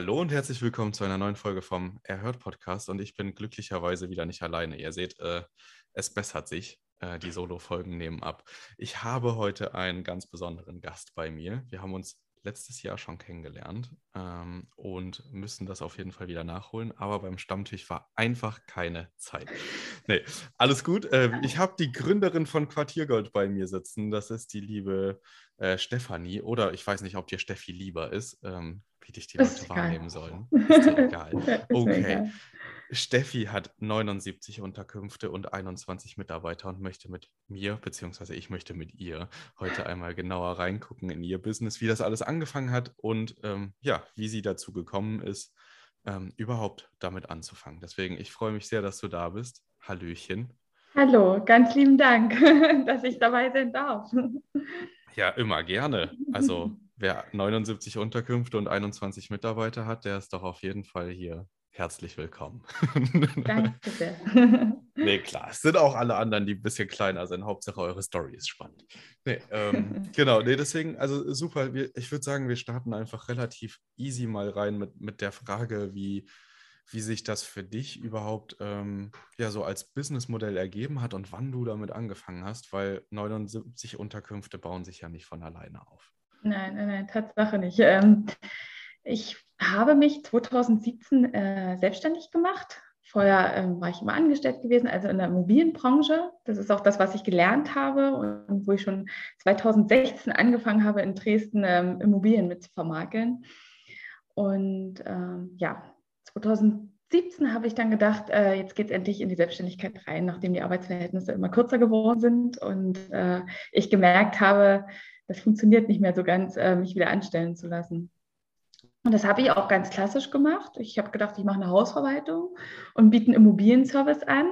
Hallo und herzlich willkommen zu einer neuen Folge vom Erhört Podcast. Und ich bin glücklicherweise wieder nicht alleine. Ihr seht, äh, es bessert sich. Äh, die Solo-Folgen nehmen ab. Ich habe heute einen ganz besonderen Gast bei mir. Wir haben uns letztes Jahr schon kennengelernt ähm, und müssen das auf jeden Fall wieder nachholen. Aber beim Stammtisch war einfach keine Zeit. Nee, alles gut. Äh, ich habe die Gründerin von Quartiergold bei mir sitzen. Das ist die liebe äh, Stefanie. Oder ich weiß nicht, ob dir Steffi lieber ist, ähm, wie dich die Leute wahrnehmen sollen. Ist dir egal. Okay. Steffi hat 79 Unterkünfte und 21 Mitarbeiter und möchte mit mir, beziehungsweise ich möchte mit ihr heute einmal genauer reingucken in ihr Business, wie das alles angefangen hat und ähm, ja, wie sie dazu gekommen ist, ähm, überhaupt damit anzufangen. Deswegen, ich freue mich sehr, dass du da bist. Hallöchen. Hallo, ganz lieben Dank, dass ich dabei sein darf. Ja, immer gerne. Also wer 79 Unterkünfte und 21 Mitarbeiter hat, der ist doch auf jeden Fall hier herzlich willkommen. Danke sehr. nee, klar. Es sind auch alle anderen, die ein bisschen kleiner sind. Hauptsache eure Story ist spannend. Nee, ähm, genau, nee, deswegen, also super. Wir, ich würde sagen, wir starten einfach relativ easy mal rein mit, mit der Frage, wie, wie sich das für dich überhaupt ähm, ja so als Businessmodell ergeben hat und wann du damit angefangen hast, weil 79 Unterkünfte bauen sich ja nicht von alleine auf. Nein, nein, nein, Tatsache nicht. Ähm, ich habe mich 2017 äh, selbstständig gemacht. Vorher ähm, war ich immer angestellt gewesen, also in der Immobilienbranche. Das ist auch das, was ich gelernt habe und wo ich schon 2016 angefangen habe, in Dresden ähm, Immobilien mit zu vermarkeln. Und ähm, ja, 2017 habe ich dann gedacht, äh, jetzt geht es endlich in die Selbstständigkeit rein, nachdem die Arbeitsverhältnisse immer kürzer geworden sind und äh, ich gemerkt habe, das funktioniert nicht mehr so ganz, äh, mich wieder anstellen zu lassen. Und das habe ich auch ganz klassisch gemacht. Ich habe gedacht, ich mache eine Hausverwaltung und biete einen Immobilienservice an,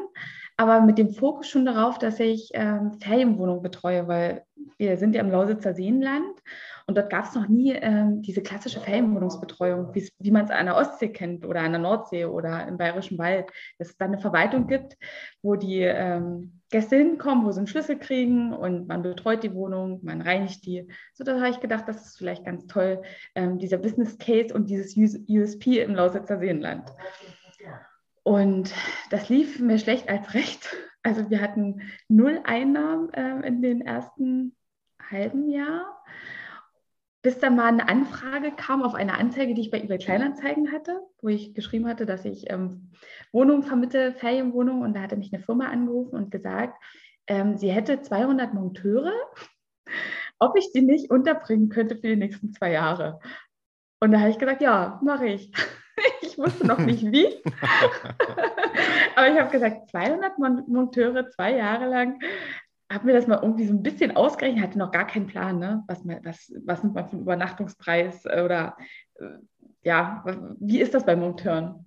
aber mit dem Fokus schon darauf, dass ich ähm, Ferienwohnungen betreue, weil wir sind ja im Lausitzer Seenland und dort gab es noch nie ähm, diese klassische Ferienwohnungsbetreuung, wie man es an der Ostsee kennt oder an der Nordsee oder im Bayerischen Wald. Dass es da eine Verwaltung gibt, wo die ähm, Gäste hinkommen, wo sie einen Schlüssel kriegen und man betreut die Wohnung, man reinigt die. So, da habe ich gedacht, das ist vielleicht ganz toll, ähm, dieser Business Case und dieses USP im Lausitzer Seenland. Und das lief mir schlecht als recht. Also wir hatten null Einnahmen äh, in den ersten halben Jahr bis dann mal eine Anfrage kam auf eine Anzeige, die ich bei eBay Kleinanzeigen hatte, wo ich geschrieben hatte, dass ich ähm, Wohnungen vermittle, Ferienwohnungen. Und da hatte mich eine Firma angerufen und gesagt, ähm, sie hätte 200 Monteure, ob ich die nicht unterbringen könnte für die nächsten zwei Jahre. Und da habe ich gesagt, ja, mache ich. ich wusste noch nicht wie. Aber ich habe gesagt, 200 Monteure, zwei Jahre lang habe mir das mal irgendwie so ein bisschen ausgerechnet, hatte noch gar keinen Plan, ne? was, was, was nimmt man für einen Übernachtungspreis oder äh, ja, wie ist das bei Monteuren?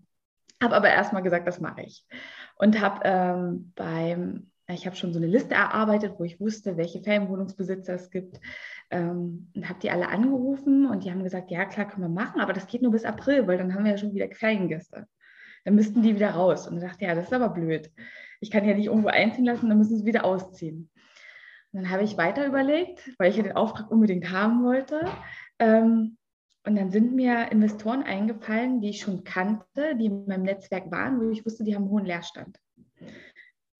Habe aber erstmal gesagt, das mache ich. Und habe ähm, beim, ich habe schon so eine Liste erarbeitet, wo ich wusste, welche Ferienwohnungsbesitzer es gibt. Ähm, und habe die alle angerufen und die haben gesagt, ja klar, können wir machen, aber das geht nur bis April, weil dann haben wir ja schon wieder Feriengäste. Dann müssten die wieder raus. Und ich dachte, ja, das ist aber blöd. Ich kann ja nicht irgendwo einziehen lassen, dann müssen sie wieder ausziehen. Und dann habe ich weiter überlegt, weil ich ja den Auftrag unbedingt haben wollte. Ähm, und dann sind mir Investoren eingefallen, die ich schon kannte, die in meinem Netzwerk waren, wo ich wusste, die haben einen hohen Leerstand.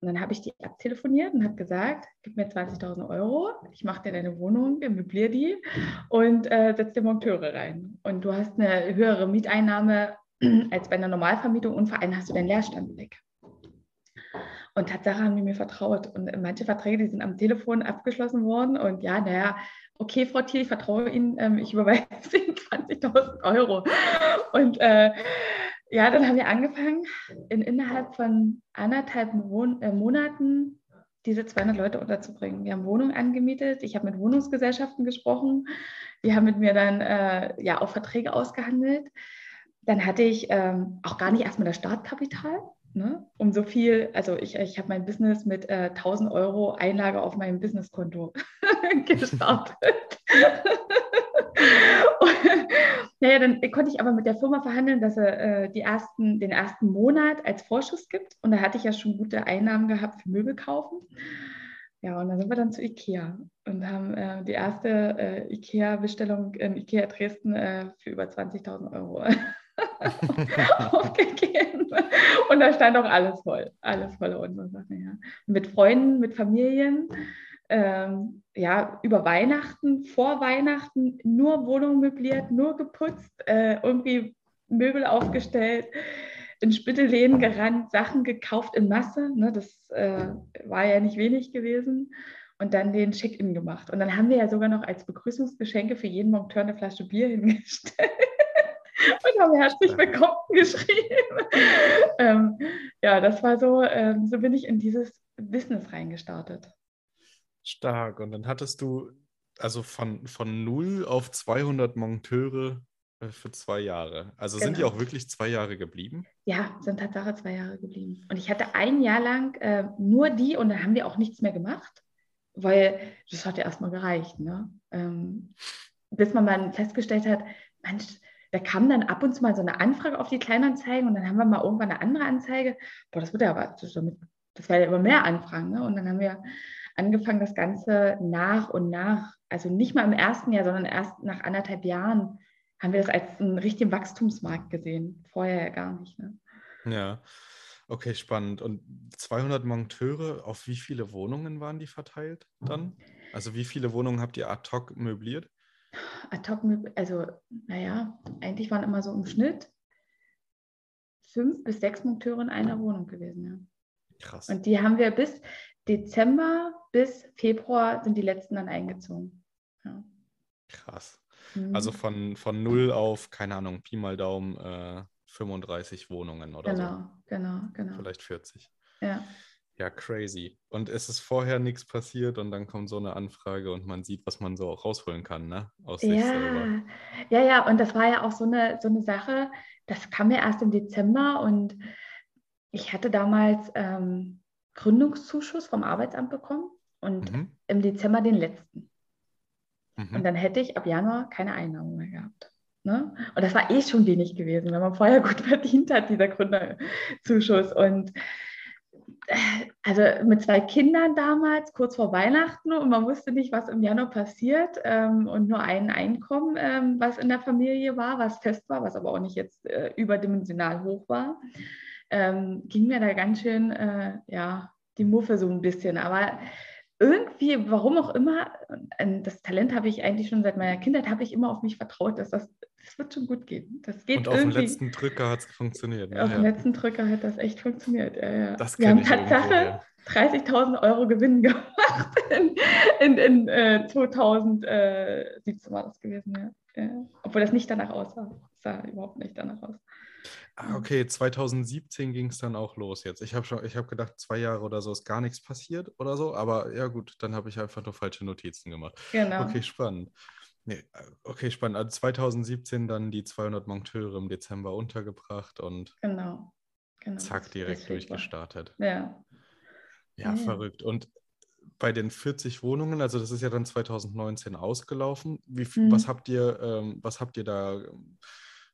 Und dann habe ich die abtelefoniert und habe gesagt, gib mir 20.000 Euro, ich mache dir deine Wohnung, möbliere die und äh, setze dir Monteure rein. Und du hast eine höhere Mieteinnahme als bei einer Normalvermietung und vor allem hast du deinen Leerstand weg. Und Tatsache haben die mir vertraut. Und manche Verträge, die sind am Telefon abgeschlossen worden. Und ja, naja, okay, Frau Thiel, ich vertraue Ihnen, ähm, ich überweise Ihnen 20.000 Euro. Und äh, ja, dann haben wir angefangen, in, innerhalb von anderthalb Mon äh, Monaten diese 200 Leute unterzubringen. Wir haben Wohnungen angemietet, ich habe mit Wohnungsgesellschaften gesprochen, die haben mit mir dann äh, ja auch Verträge ausgehandelt. Dann hatte ich ähm, auch gar nicht erstmal das Startkapital ne, um so viel, also ich, ich habe mein Business mit äh, 1000 Euro Einlage auf meinem Businesskonto gestartet. naja, dann konnte ich aber mit der Firma verhandeln, dass er äh, die ersten, den ersten Monat als Vorschuss gibt. Und da hatte ich ja schon gute Einnahmen gehabt für Möbel kaufen. Ja, und dann sind wir dann zu Ikea und haben äh. Die erste äh, IKEA-Bestellung in IKEA Dresden äh, für über 20.000 Euro aufgegeben. Und da stand auch alles voll. Alles voller unsere Sachen, ja. Mit Freunden, mit Familien. Ähm, ja, über Weihnachten, vor Weihnachten, nur Wohnung möbliert, nur geputzt, äh, irgendwie Möbel aufgestellt, in Spittelläden gerannt, Sachen gekauft in Masse. Ne, das äh, war ja nicht wenig gewesen. Und dann den Check-in gemacht. Und dann haben wir ja sogar noch als Begrüßungsgeschenke für jeden Monteur eine Flasche Bier hingestellt und haben herzlich willkommen geschrieben. ähm, ja, das war so, ähm, so bin ich in dieses Business reingestartet. Stark. Und dann hattest du also von, von 0 auf 200 Monteure äh, für zwei Jahre. Also genau. sind die genau. auch wirklich zwei Jahre geblieben? Ja, sind Tatsache zwei Jahre geblieben. Und ich hatte ein Jahr lang äh, nur die und dann haben wir auch nichts mehr gemacht, weil das hat ja erstmal gereicht. Ne? Ähm, bis man mal festgestellt hat, Mensch, da kam dann ab und zu mal so eine Anfrage auf die Kleinanzeigen und dann haben wir mal irgendwann eine andere Anzeige. Boah, das wird ja aber, das war ja immer mehr Anfragen. Ne? Und dann haben wir angefangen, das Ganze nach und nach, also nicht mal im ersten Jahr, sondern erst nach anderthalb Jahren, haben wir das als einen richtigen Wachstumsmarkt gesehen. Vorher ja gar nicht. Ne? Ja, okay, spannend. Und 200 Monteure, auf wie viele Wohnungen waren die verteilt dann? Also wie viele Wohnungen habt ihr ad hoc möbliert? Ad hoc, also naja, eigentlich waren immer so im Schnitt fünf bis sechs Monteure in einer Wohnung gewesen. Ja. Krass. Und die haben wir bis Dezember bis Februar sind die letzten dann eingezogen. Ja. Krass. Mhm. Also von, von null auf, keine Ahnung, Pi mal Daumen, äh, 35 Wohnungen oder genau, so. Genau, genau, genau. Vielleicht 40. Ja. Ja, crazy. Und es ist vorher nichts passiert und dann kommt so eine Anfrage und man sieht, was man so auch rausholen kann, ne? Aus sich ja. selber. Ja, ja, und das war ja auch so eine, so eine Sache, das kam ja erst im Dezember und ich hatte damals ähm, Gründungszuschuss vom Arbeitsamt bekommen und mhm. im Dezember den letzten. Mhm. Und dann hätte ich ab Januar keine Einnahmen mehr gehabt. Ne? Und das war eh schon wenig gewesen, wenn man vorher gut verdient hat, dieser Gründerzuschuss. Und also mit zwei Kindern damals, kurz vor Weihnachten, und man wusste nicht, was im Januar passiert ähm, und nur ein Einkommen, ähm, was in der Familie war, was fest war, was aber auch nicht jetzt äh, überdimensional hoch war ähm, ging mir da ganz schön, äh, ja, die Muffe so ein bisschen. Aber irgendwie, warum auch immer, das Talent habe ich eigentlich schon seit meiner Kindheit, habe ich immer auf mich vertraut, dass das, das wird schon gut gehen. Das geht Und auf dem letzten Drücker hat es funktioniert. Ne? Auf ja. dem letzten Drücker hat das echt funktioniert. Ja, ja. Das Wir haben Tatsache 30.000 Euro Gewinn gemacht in, in, in äh, 2017 war das gewesen. Ja. Obwohl das nicht danach aussah. Das sah überhaupt nicht danach aus. Ah, okay, 2017 ging es dann auch los jetzt. Ich habe schon, ich habe gedacht, zwei Jahre oder so ist gar nichts passiert oder so, aber ja gut, dann habe ich einfach nur falsche Notizen gemacht. Genau. Okay, spannend. Nee, äh, okay, spannend. Also 2017 dann die 200 Monteure im Dezember untergebracht und genau, genau. zack, direkt durchgestartet. Ja. ja. Ja, verrückt. Und bei den 40 Wohnungen, also das ist ja dann 2019 ausgelaufen. Wie, mhm. was habt ihr, ähm, was habt ihr da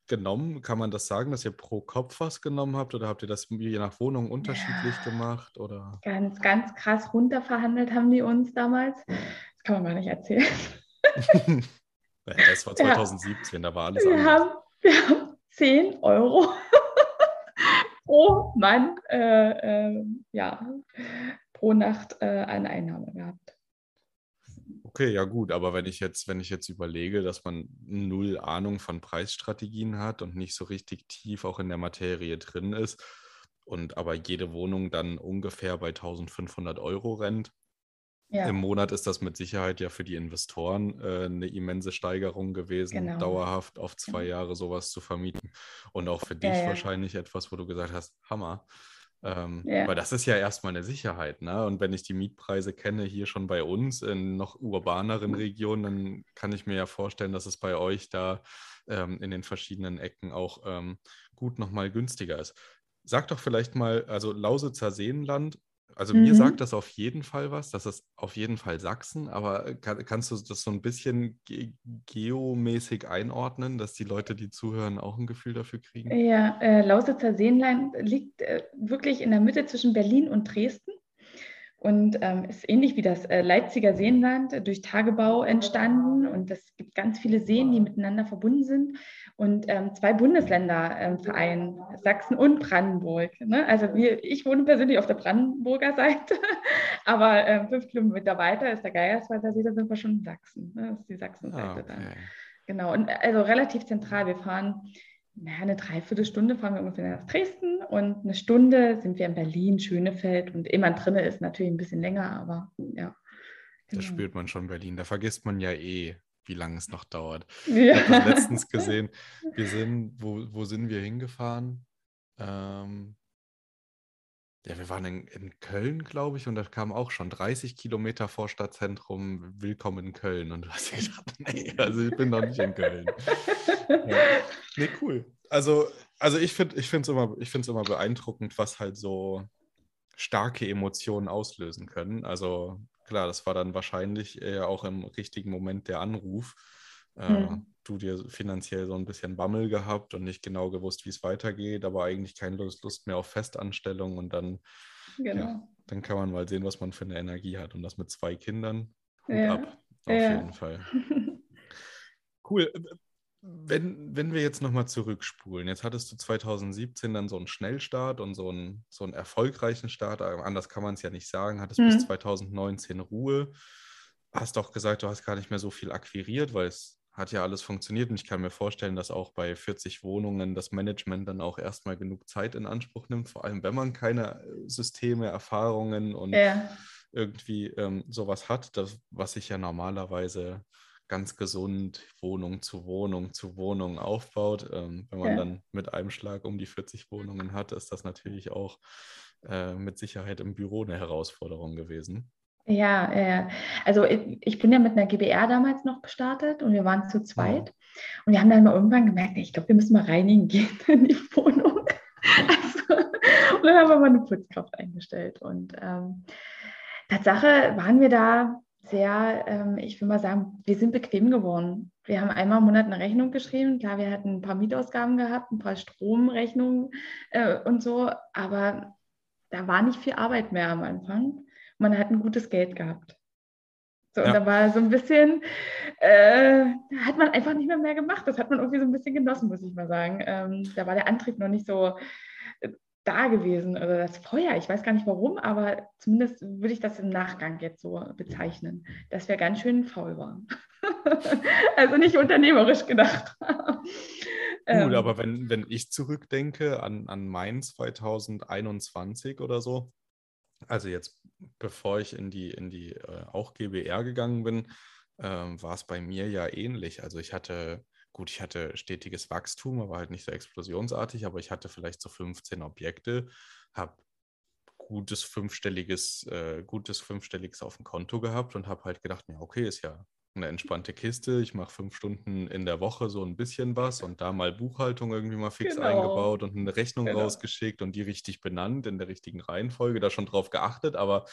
genommen? Kann man das sagen, dass ihr pro Kopf was genommen habt oder habt ihr das je nach Wohnung unterschiedlich ja, gemacht? Oder? Ganz, ganz krass runterverhandelt haben die uns damals. Das kann man gar nicht erzählen. das war 2017, ja. da war alles wir anders. Haben, wir haben 10 Euro pro Mann äh, äh, ja, pro Nacht äh, eine Einnahme gehabt. Okay, ja gut, aber wenn ich jetzt, wenn ich jetzt überlege, dass man null Ahnung von Preisstrategien hat und nicht so richtig tief auch in der Materie drin ist und aber jede Wohnung dann ungefähr bei 1500 Euro rennt, ja. Im Monat ist das mit Sicherheit ja für die Investoren äh, eine immense Steigerung gewesen, genau. dauerhaft auf zwei genau. Jahre sowas zu vermieten. Und auch für dich ja, ja. wahrscheinlich etwas, wo du gesagt hast, Hammer. Ähm, ja. Weil das ist ja erstmal eine Sicherheit. Ne? Und wenn ich die Mietpreise kenne hier schon bei uns in noch urbaneren Regionen, dann kann ich mir ja vorstellen, dass es bei euch da ähm, in den verschiedenen Ecken auch ähm, gut nochmal günstiger ist. Sag doch vielleicht mal, also Lausitzer Seenland also mhm. mir sagt das auf jeden Fall was. Das ist auf jeden Fall Sachsen, aber äh, kann, kannst du das so ein bisschen ge geomäßig einordnen, dass die Leute, die zuhören, auch ein Gefühl dafür kriegen? Ja, äh, Lausitzer Seenland liegt äh, wirklich in der Mitte zwischen Berlin und Dresden. Und ähm, ist ähnlich wie das äh, Leipziger Seenland äh, durch Tagebau entstanden. Und es gibt ganz viele Seen, die miteinander verbunden sind. Und ähm, zwei Bundesländer ähm, vereinen, Sachsen und Brandenburg. Ne? Also wir, ich wohne persönlich auf der Brandenburger Seite, aber ähm, fünf Kilometer weiter ist der Geierswalder See, da sind wir schon in Sachsen. Ne? Das ist die Sachsenseite ah, okay. dann. Genau, und also relativ zentral. Wir fahren naja, eine Dreiviertelstunde fahren wir ungefähr nach Dresden und eine Stunde sind wir in Berlin, Schönefeld und man drinne ist, natürlich ein bisschen länger, aber ja. Genau. Da spürt man schon Berlin. Da vergisst man ja eh, wie lange es noch dauert. Ja. Ich habe letztens gesehen. Wir sind, wo, wo sind wir hingefahren? Ähm, ja, wir waren in, in Köln, glaube ich, und da kam auch schon 30 Kilometer vor Stadtzentrum Willkommen in Köln. Und du hast gedacht, nee, also ich bin noch nicht in Köln. ja. Nee, cool. Also, also ich finde es immer, immer beeindruckend, was halt so starke Emotionen auslösen können. Also klar, das war dann wahrscheinlich auch im richtigen Moment der Anruf. Hm. du dir finanziell so ein bisschen Bammel gehabt und nicht genau gewusst, wie es weitergeht, aber eigentlich keine Lust, mehr auf Festanstellung und dann, genau. ja, dann kann man mal sehen, was man für eine Energie hat und das mit zwei Kindern. Hut ja. ab, auf ja. jeden Fall. cool. Wenn, wenn wir jetzt nochmal zurückspulen, jetzt hattest du 2017 dann so einen Schnellstart und so einen, so einen erfolgreichen Start, anders kann man es ja nicht sagen, hattest mhm. bis 2019 Ruhe, hast doch gesagt, du hast gar nicht mehr so viel akquiriert, weil es hat ja alles funktioniert und ich kann mir vorstellen, dass auch bei 40 Wohnungen das Management dann auch erstmal genug Zeit in Anspruch nimmt, vor allem wenn man keine äh, Systeme, Erfahrungen und ja. irgendwie ähm, sowas hat, das, was sich ja normalerweise ganz gesund Wohnung zu Wohnung zu Wohnung aufbaut. Ähm, wenn man ja. dann mit einem Schlag um die 40 Wohnungen hat, ist das natürlich auch äh, mit Sicherheit im Büro eine Herausforderung gewesen. Ja, äh, also ich, ich, bin ja mit einer GBR damals noch gestartet und wir waren zu zweit. Und wir haben dann mal irgendwann gemerkt, ich glaube, wir müssen mal reinigen gehen in die Wohnung. Also, und dann haben wir mal eine Putzkraft eingestellt. Und ähm, Tatsache waren wir da sehr, ähm, ich will mal sagen, wir sind bequem geworden. Wir haben einmal im Monat eine Rechnung geschrieben. Klar, wir hatten ein paar Mietausgaben gehabt, ein paar Stromrechnungen äh, und so, aber da war nicht viel Arbeit mehr am Anfang man hat ein gutes Geld gehabt. So, ja. und da war so ein bisschen, äh, hat man einfach nicht mehr mehr gemacht. Das hat man irgendwie so ein bisschen genossen, muss ich mal sagen. Ähm, da war der Antrieb noch nicht so äh, da gewesen oder das Feuer. Ich weiß gar nicht warum, aber zumindest würde ich das im Nachgang jetzt so bezeichnen, dass wir ganz schön faul waren. also nicht unternehmerisch gedacht. Gut, ähm, aber wenn, wenn ich zurückdenke an, an Main 2021 oder so, also jetzt bevor ich in die, in die äh, auch GBR gegangen bin, ähm, war es bei mir ja ähnlich. Also ich hatte, gut, ich hatte stetiges Wachstum, aber halt nicht so explosionsartig, aber ich hatte vielleicht so 15 Objekte, habe gutes fünfstelliges, äh, gutes fünfstelliges auf dem Konto gehabt und habe halt gedacht, ja, okay, ist ja eine entspannte Kiste. Ich mache fünf Stunden in der Woche so ein bisschen was und da mal Buchhaltung irgendwie mal fix genau. eingebaut und eine Rechnung genau. rausgeschickt und die richtig benannt in der richtigen Reihenfolge, da schon drauf geachtet, aber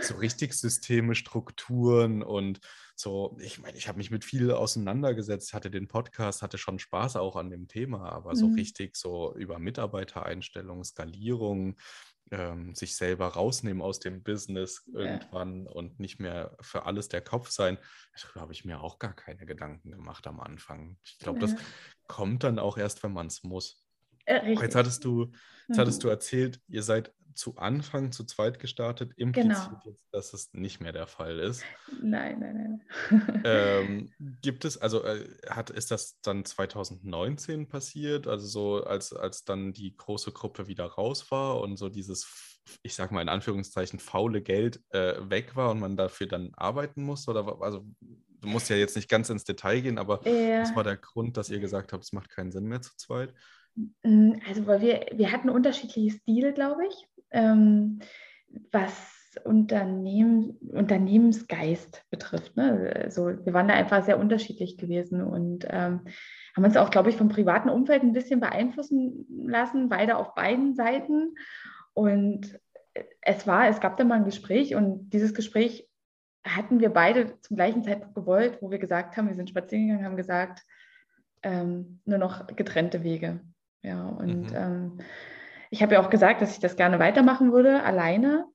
so richtig Systeme, Strukturen und so, ich meine, ich habe mich mit viel auseinandergesetzt, hatte den Podcast, hatte schon Spaß auch an dem Thema, aber mhm. so richtig so über Mitarbeitereinstellung, Skalierung, ähm, sich selber rausnehmen aus dem Business irgendwann ja. und nicht mehr für alles der Kopf sein. Darüber habe ich mir auch gar keine Gedanken gemacht am Anfang. Ich glaube, ja. das kommt dann auch erst, wenn man es muss. Äh, jetzt hattest du, jetzt hattest mhm. du erzählt, ihr seid zu Anfang zu zweit gestartet, impliziert genau. jetzt, dass es nicht mehr der Fall ist. Nein, nein, nein. ähm, gibt es, also äh, hat, ist das dann 2019 passiert, also so als, als dann die große Gruppe wieder raus war und so dieses, ich sag mal in Anführungszeichen, faule Geld äh, weg war und man dafür dann arbeiten musste? Oder also du musst ja jetzt nicht ganz ins Detail gehen, aber ja. was war der Grund, dass ihr gesagt habt, es macht keinen Sinn mehr zu zweit? Mm, also, weil wir, wir hatten unterschiedliche Stile, glaube ich ähm, was Unternehmen, Unternehmensgeist betrifft. Ne? Also wir waren da einfach sehr unterschiedlich gewesen und ähm, haben uns auch, glaube ich, vom privaten Umfeld ein bisschen beeinflussen lassen, beide auf beiden Seiten. Und es war, es gab da mal ein Gespräch und dieses Gespräch hatten wir beide zum gleichen Zeitpunkt gewollt, wo wir gesagt haben, wir sind spazieren gegangen, haben gesagt, ähm, nur noch getrennte Wege. Ja, und mhm. ähm, ich habe ja auch gesagt, dass ich das gerne weitermachen würde, alleine.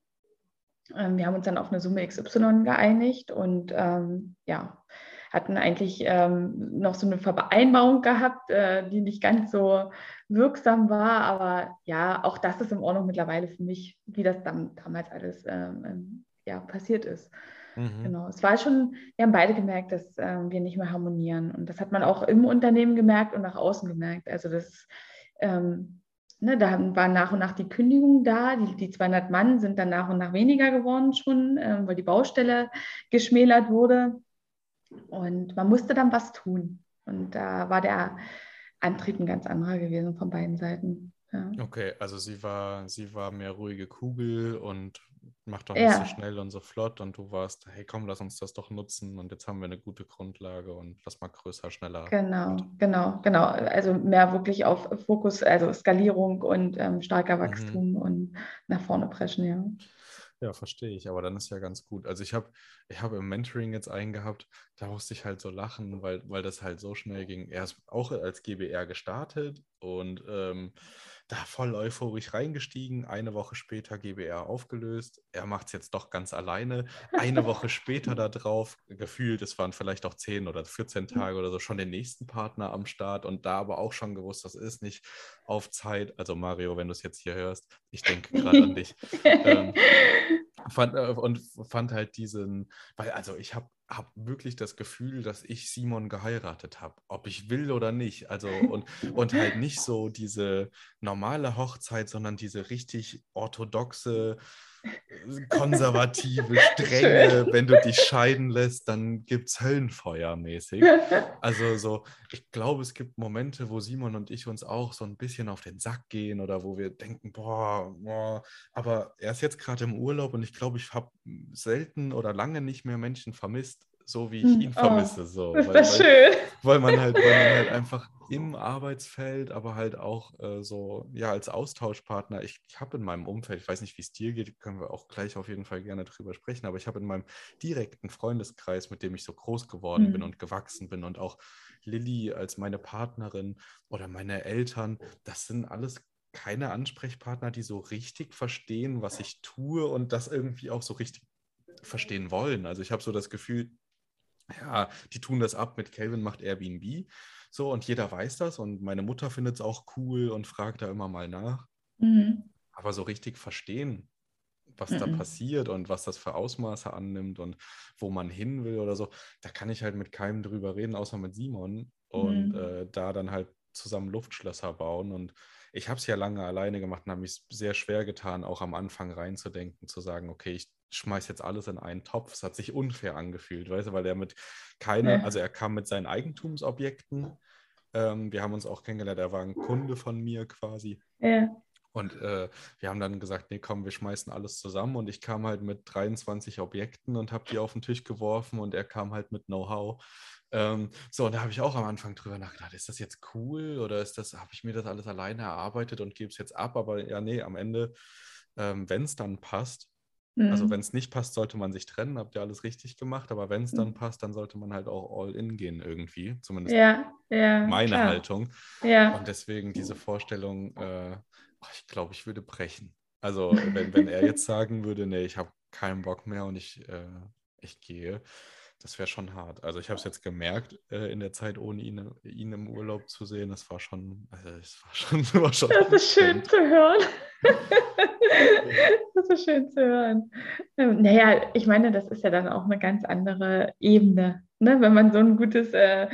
ähm, wir haben uns dann auf eine Summe XY geeinigt und ähm, ja, hatten eigentlich ähm, noch so eine Vereinbarung gehabt, äh, die nicht ganz so wirksam war. Aber ja, auch das ist in Ordnung mittlerweile für mich, wie das dann damals alles ähm, ähm ja, passiert ist. Mhm. Genau. Es war schon, wir haben beide gemerkt, dass ähm, wir nicht mehr harmonieren. Und das hat man auch im Unternehmen gemerkt und nach außen gemerkt. Also das ähm, ne, da waren nach und nach die Kündigungen da. Die, die 200 Mann sind dann nach und nach weniger geworden schon, äh, weil die Baustelle geschmälert wurde. Und man musste dann was tun. Und da war der Antrieb ein ganz anderer gewesen von beiden Seiten. Ja. Okay, also sie war, sie war mehr ruhige Kugel und macht doch nicht ja. so schnell und so flott und du warst, hey komm, lass uns das doch nutzen und jetzt haben wir eine gute Grundlage und lass mal größer, schneller. Genau, und. genau, genau. Also mehr wirklich auf Fokus, also Skalierung und ähm, starker mhm. Wachstum mhm. und nach vorne preschen, ja. Ja, verstehe ich, aber dann ist ja ganz gut. Also ich habe ich hab im Mentoring jetzt einen gehabt, da musste ich halt so lachen, weil, weil das halt so schnell ging. Er ist auch als GBR gestartet und ähm, da voll euphorisch reingestiegen. Eine Woche später GBR aufgelöst. Er macht es jetzt doch ganz alleine. Eine Woche später darauf, gefühlt, es waren vielleicht auch 10 oder 14 mhm. Tage oder so, schon den nächsten Partner am Start und da aber auch schon gewusst, das ist nicht auf Zeit. Also Mario, wenn du es jetzt hier hörst, ich denke gerade an dich. ähm, fand, äh, und fand halt diesen, weil also ich habe habe wirklich das Gefühl, dass ich Simon geheiratet habe, ob ich will oder nicht. Also und, und halt nicht so diese normale Hochzeit, sondern diese richtig orthodoxe, konservative, strenge, wenn du dich scheiden lässt, dann gibt es Höllenfeuer mäßig. Also so, ich glaube, es gibt Momente, wo Simon und ich uns auch so ein bisschen auf den Sack gehen oder wo wir denken, boah, boah. aber er ist jetzt gerade im Urlaub und ich glaube, ich habe selten oder lange nicht mehr Menschen vermisst, so wie ich hm, ihn oh, vermisse. So, ist weil, das schön. Weil, man halt, weil man halt einfach im Arbeitsfeld, aber halt auch äh, so, ja, als Austauschpartner. Ich, ich habe in meinem Umfeld, ich weiß nicht, wie es dir geht, können wir auch gleich auf jeden Fall gerne drüber sprechen, aber ich habe in meinem direkten Freundeskreis, mit dem ich so groß geworden mhm. bin hm. und gewachsen bin und auch Lilly als meine Partnerin oder meine Eltern, das sind alles keine Ansprechpartner, die so richtig verstehen, was ich tue und das irgendwie auch so richtig verstehen wollen. Also ich habe so das Gefühl, ja, die tun das ab mit Calvin macht Airbnb. So, und jeder weiß das und meine Mutter findet es auch cool und fragt da immer mal nach. Mhm. Aber so richtig verstehen, was mhm. da passiert und was das für Ausmaße annimmt und wo man hin will oder so, da kann ich halt mit keinem drüber reden, außer mit Simon und mhm. äh, da dann halt zusammen Luftschlösser bauen. Und ich habe es ja lange alleine gemacht und habe mich sehr schwer getan, auch am Anfang reinzudenken, zu sagen, okay, ich schmeiß jetzt alles in einen Topf. Es hat sich unfair angefühlt, weißt du, weil er mit keiner, also er kam mit seinen Eigentumsobjekten. Ähm, wir haben uns auch kennengelernt, er war ein Kunde von mir quasi. Ja. Und äh, wir haben dann gesagt, nee, komm, wir schmeißen alles zusammen. Und ich kam halt mit 23 Objekten und habe die auf den Tisch geworfen und er kam halt mit Know-how. Ähm, so, und da habe ich auch am Anfang drüber nachgedacht, ist das jetzt cool oder ist das, habe ich mir das alles alleine erarbeitet und gebe es jetzt ab? Aber ja, nee, am Ende, ähm, wenn es dann passt, also mhm. wenn es nicht passt, sollte man sich trennen, habt ihr alles richtig gemacht, aber wenn es dann mhm. passt, dann sollte man halt auch all in gehen irgendwie, zumindest ja, ja, meine klar. Haltung. Ja. Und deswegen diese Vorstellung, äh, ich glaube, ich würde brechen. Also wenn, wenn er jetzt sagen würde, nee, ich habe keinen Bock mehr und ich, äh, ich gehe, das wäre schon hart. Also ich habe es jetzt gemerkt äh, in der Zeit, ohne ihn, ihn im Urlaub zu sehen. Das war schon, also es war schon, war schon. Das ist schön zu hören. das ist schön zu hören. Ähm, naja, ich meine, das ist ja dann auch eine ganz andere Ebene, ne? wenn man so ein gutes, äh,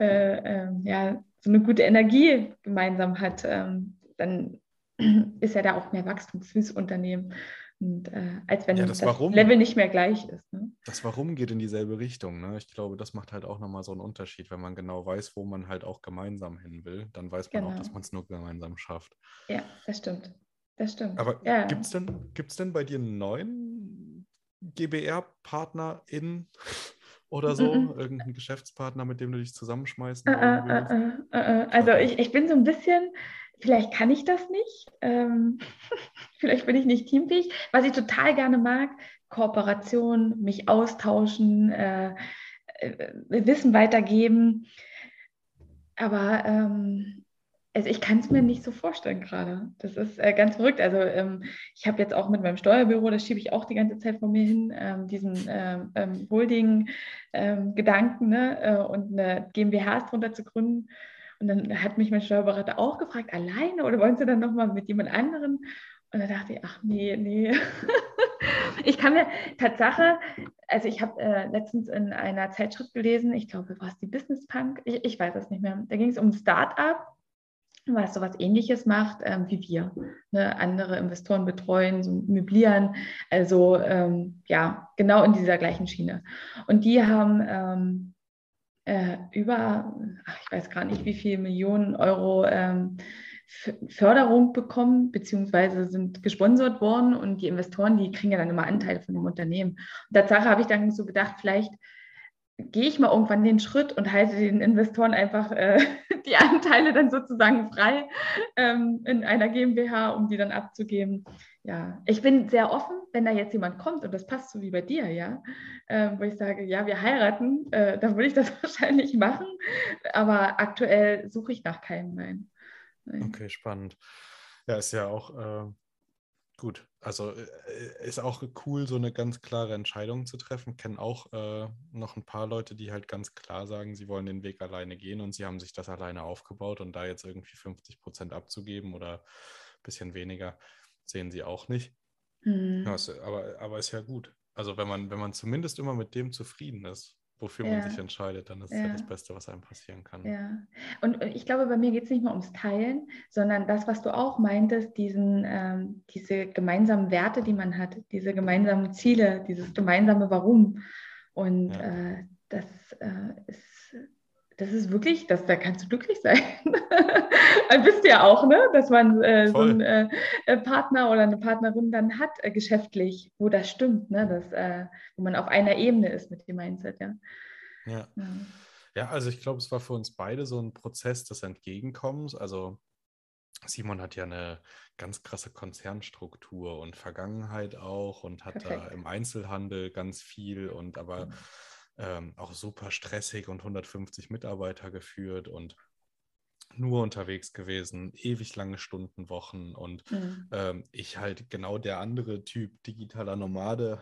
äh, ähm, ja, so eine gute Energie gemeinsam hat, ähm, dann ist ja da auch mehr Wachstum fürs Unternehmen. Und, äh, als wenn ja, das, das Level nicht mehr gleich ist. Ne? Das Warum geht in dieselbe Richtung. Ne? Ich glaube, das macht halt auch nochmal so einen Unterschied. Wenn man genau weiß, wo man halt auch gemeinsam hin will, dann weiß man genau. auch, dass man es nur gemeinsam schafft. Ja, das stimmt. Das stimmt. Aber ja. gibt es denn, gibt's denn bei dir einen neuen GBR-Partner in oder so? Mm -mm. Irgendeinen Geschäftspartner, mit dem du dich zusammenschmeißen uh, uh, uh, Also ich, ich bin so ein bisschen, vielleicht kann ich das nicht. Ähm, vielleicht bin ich nicht teamfähig. Was ich total gerne mag, Kooperation, mich austauschen, äh, äh, Wissen weitergeben. Aber ähm, also ich kann es mir nicht so vorstellen gerade. Das ist äh, ganz verrückt. Also ähm, ich habe jetzt auch mit meinem Steuerbüro, das schiebe ich auch die ganze Zeit vor mir hin, ähm, diesen ähm, ähm Holding-Gedanken ähm, ne? Äh, und eine GmbH drunter zu gründen. Und dann hat mich mein Steuerberater auch gefragt, alleine oder wollen Sie dann nochmal mit jemand anderen? Und da dachte ich, ach nee, nee. ich kann mir Tatsache, also ich habe äh, letztens in einer Zeitschrift gelesen, ich glaube, war es die Business Punk, ich, ich weiß es nicht mehr. Da ging es um Start-up was so was ähnliches macht ähm, wie wir. Ne? Andere Investoren betreuen, so möblieren, also ähm, ja, genau in dieser gleichen Schiene. Und die haben ähm, äh, über, ach, ich weiß gar nicht, wie viele Millionen Euro ähm, Förderung bekommen, beziehungsweise sind gesponsert worden und die Investoren, die kriegen ja dann immer Anteile von dem Unternehmen. Und Tatsache habe ich dann so gedacht, vielleicht gehe ich mal irgendwann den Schritt und halte den Investoren einfach äh, die Anteile dann sozusagen frei ähm, in einer GmbH, um die dann abzugeben. Ja, ich bin sehr offen, wenn da jetzt jemand kommt und das passt so wie bei dir, ja, äh, wo ich sage, ja, wir heiraten, äh, dann würde ich das wahrscheinlich machen, aber aktuell suche ich nach keinem, nein. Nein. Okay, spannend. Ja, ist ja auch äh, Gut, also äh, ist auch cool, so eine ganz klare Entscheidung zu treffen. Kennen auch äh, noch ein paar Leute, die halt ganz klar sagen, sie wollen den Weg alleine gehen und sie haben sich das alleine aufgebaut und da jetzt irgendwie 50 Prozent abzugeben oder ein bisschen weniger, sehen sie auch nicht. Mhm. Ja, aber, aber ist ja gut. Also wenn man, wenn man zumindest immer mit dem zufrieden ist, wofür ja. man sich entscheidet, dann ist ja. ja. das Beste, was einem passieren kann. Ja. Und ich glaube, bei mir geht es nicht mehr ums Teilen, sondern das, was du auch meintest, diesen, ähm, diese gemeinsamen Werte, die man hat, diese gemeinsamen Ziele, dieses gemeinsame Warum. Und ja. äh, das äh, ist das ist wirklich, das, da kannst du glücklich sein. dann wisst ihr ja auch, ne? dass man äh, so einen äh, äh, Partner oder eine Partnerin dann hat, äh, geschäftlich, wo das stimmt, ne? dass, äh, wo man auf einer Ebene ist mit dem Mindset. Ja, ja. ja. ja also ich glaube, es war für uns beide so ein Prozess des Entgegenkommens. Also Simon hat ja eine ganz krasse Konzernstruktur und Vergangenheit auch und hat Perfekt. da im Einzelhandel ganz viel und aber. Ähm, auch super stressig und 150 Mitarbeiter geführt und nur unterwegs gewesen, ewig lange Stunden, Wochen und mhm. ähm, ich halt genau der andere Typ digitaler Nomade,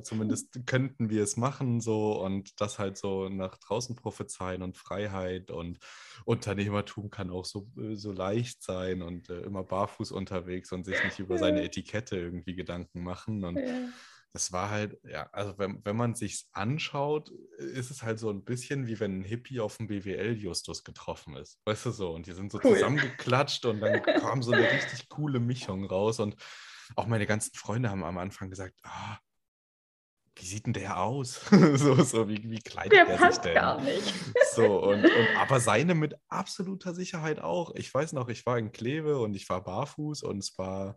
zumindest könnten wir es machen so und das halt so nach draußen prophezeien und Freiheit und Unternehmertum kann auch so, äh, so leicht sein und äh, immer barfuß unterwegs und sich nicht über seine Etikette irgendwie Gedanken machen und ja das war halt, ja, also wenn, wenn man sich anschaut, ist es halt so ein bisschen wie wenn ein Hippie auf dem BWL-Justus getroffen ist. Weißt du so? Und die sind so cool. zusammengeklatscht und dann kam so eine richtig coole Mischung raus. Und auch meine ganzen Freunde haben am Anfang gesagt, ah, wie sieht denn der aus? so, so, wie, wie kleidet der, der passt sich denn? gar nicht. so, und, und, aber seine mit absoluter Sicherheit auch. Ich weiß noch, ich war in Kleve und ich war barfuß und es war,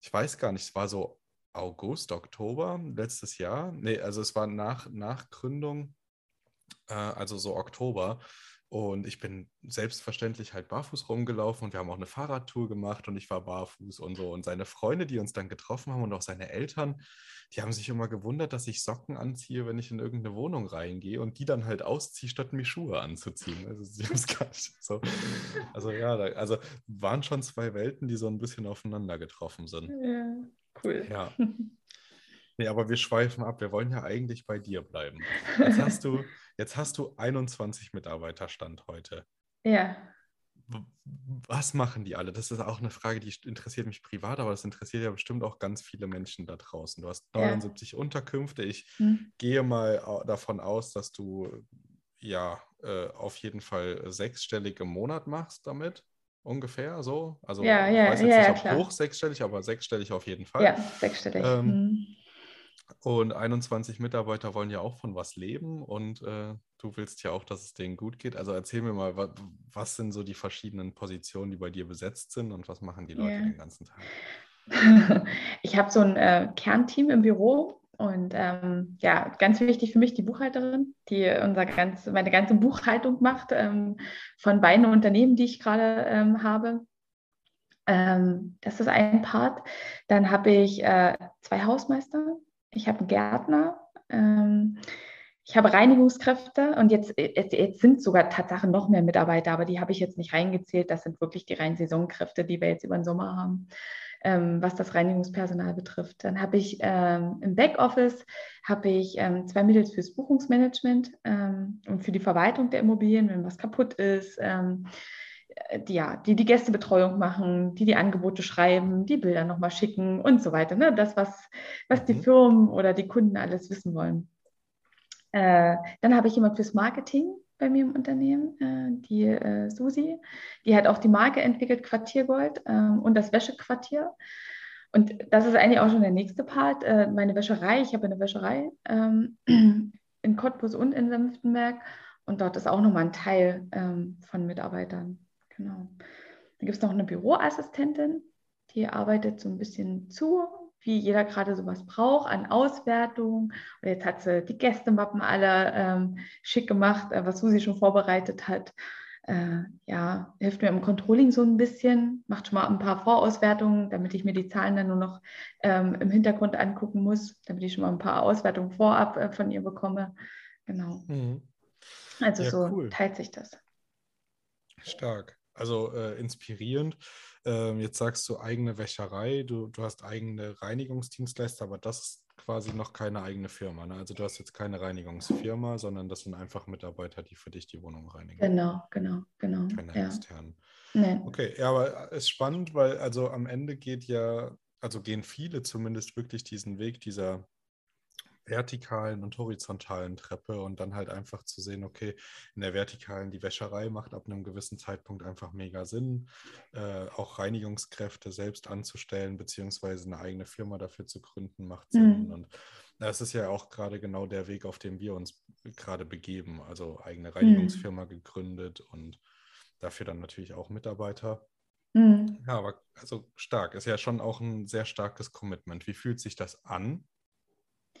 ich weiß gar nicht, es war so August, Oktober letztes Jahr. Nee, also es war nach, nach Gründung, äh, also so Oktober. Und ich bin selbstverständlich halt barfuß rumgelaufen und wir haben auch eine Fahrradtour gemacht und ich war barfuß und so. Und seine Freunde, die uns dann getroffen haben und auch seine Eltern, die haben sich immer gewundert, dass ich Socken anziehe, wenn ich in irgendeine Wohnung reingehe und die dann halt ausziehe, statt mir Schuhe anzuziehen. Also sie haben es gar nicht so. Also ja, also waren schon zwei Welten, die so ein bisschen aufeinander getroffen sind. Ja. Cool. Ja. Nee, aber wir schweifen ab. Wir wollen ja eigentlich bei dir bleiben. Jetzt hast du, jetzt hast du 21 Mitarbeiter Stand heute. Ja. Was machen die alle? Das ist auch eine Frage, die interessiert mich privat, aber das interessiert ja bestimmt auch ganz viele Menschen da draußen. Du hast 79 ja. Unterkünfte. Ich hm. gehe mal davon aus, dass du ja äh, auf jeden Fall sechsstellig im Monat machst damit ungefähr so. Also ja, ja, ich weiß jetzt ja, nicht, ob hoch sechsstellig, aber sechsstellig auf jeden Fall. Ja, sechsstellig. Ähm, mhm. Und 21 Mitarbeiter wollen ja auch von was leben und äh, du willst ja auch, dass es denen gut geht. Also erzähl mir mal, was, was, sind so die verschiedenen Positionen, die bei dir besetzt sind und was machen die Leute den ganzen Tag? Ich habe so ein äh, Kernteam im Büro und ähm, ja, ganz wichtig für mich die Buchhalterin, die unser ganz, meine ganze Buchhaltung macht ähm, von beiden Unternehmen, die ich gerade ähm, habe. Ähm, das ist ein Part. Dann habe ich äh, zwei Hausmeister. Ich habe einen Gärtner. Ähm, ich habe Reinigungskräfte und jetzt, jetzt, jetzt sind sogar Tatsache noch mehr Mitarbeiter, aber die habe ich jetzt nicht reingezählt. Das sind wirklich die reinen Saisonkräfte, die wir jetzt über den Sommer haben, ähm, was das Reinigungspersonal betrifft. Dann habe ich ähm, im Backoffice habe ich ähm, zwei Mädels fürs Buchungsmanagement ähm, und für die Verwaltung der Immobilien, wenn was kaputt ist. Ähm, die, ja, die die Gästebetreuung machen, die die Angebote schreiben, die Bilder nochmal schicken und so weiter. Ne? Das, was, was die mhm. Firmen oder die Kunden alles wissen wollen. Äh, dann habe ich jemand fürs Marketing bei mir im Unternehmen, äh, die äh, Susi. Die hat auch die Marke entwickelt, Quartiergold ähm, und das Wäschequartier. Und das ist eigentlich auch schon der nächste Part. Äh, meine Wäscherei, ich habe eine Wäscherei ähm, in Cottbus und in Senftenberg. Und dort ist auch nochmal ein Teil ähm, von Mitarbeitern. Genau. Dann gibt es noch eine Büroassistentin, die arbeitet so ein bisschen zu wie jeder gerade sowas braucht an Auswertung. Und jetzt hat sie die Gästemappen alle ähm, schick gemacht, äh, was Susi schon vorbereitet hat. Äh, ja, hilft mir im Controlling so ein bisschen, macht schon mal ein paar Vorauswertungen, damit ich mir die Zahlen dann nur noch ähm, im Hintergrund angucken muss, damit ich schon mal ein paar Auswertungen vorab äh, von ihr bekomme. Genau. Mhm. Also ja, so cool. teilt sich das. Stark. Also äh, inspirierend. Ähm, jetzt sagst du eigene Wäscherei, du, du hast eigene Reinigungsdienstleister, aber das ist quasi noch keine eigene Firma. Ne? Also du hast jetzt keine Reinigungsfirma, sondern das sind einfach Mitarbeiter, die für dich die Wohnung reinigen. Genau, genau, genau. Keine ja. externen. Nee. Okay, ja, aber es ist spannend, weil also am Ende geht ja, also gehen viele zumindest wirklich diesen Weg dieser vertikalen und horizontalen Treppe und dann halt einfach zu sehen, okay, in der vertikalen die Wäscherei macht ab einem gewissen Zeitpunkt einfach mega Sinn, äh, auch Reinigungskräfte selbst anzustellen, beziehungsweise eine eigene Firma dafür zu gründen, macht Sinn. Mhm. Und das ist ja auch gerade genau der Weg, auf dem wir uns gerade begeben. Also eigene mhm. Reinigungsfirma mhm. gegründet und dafür dann natürlich auch Mitarbeiter. Mhm. Ja, aber also stark, ist ja schon auch ein sehr starkes Commitment. Wie fühlt sich das an?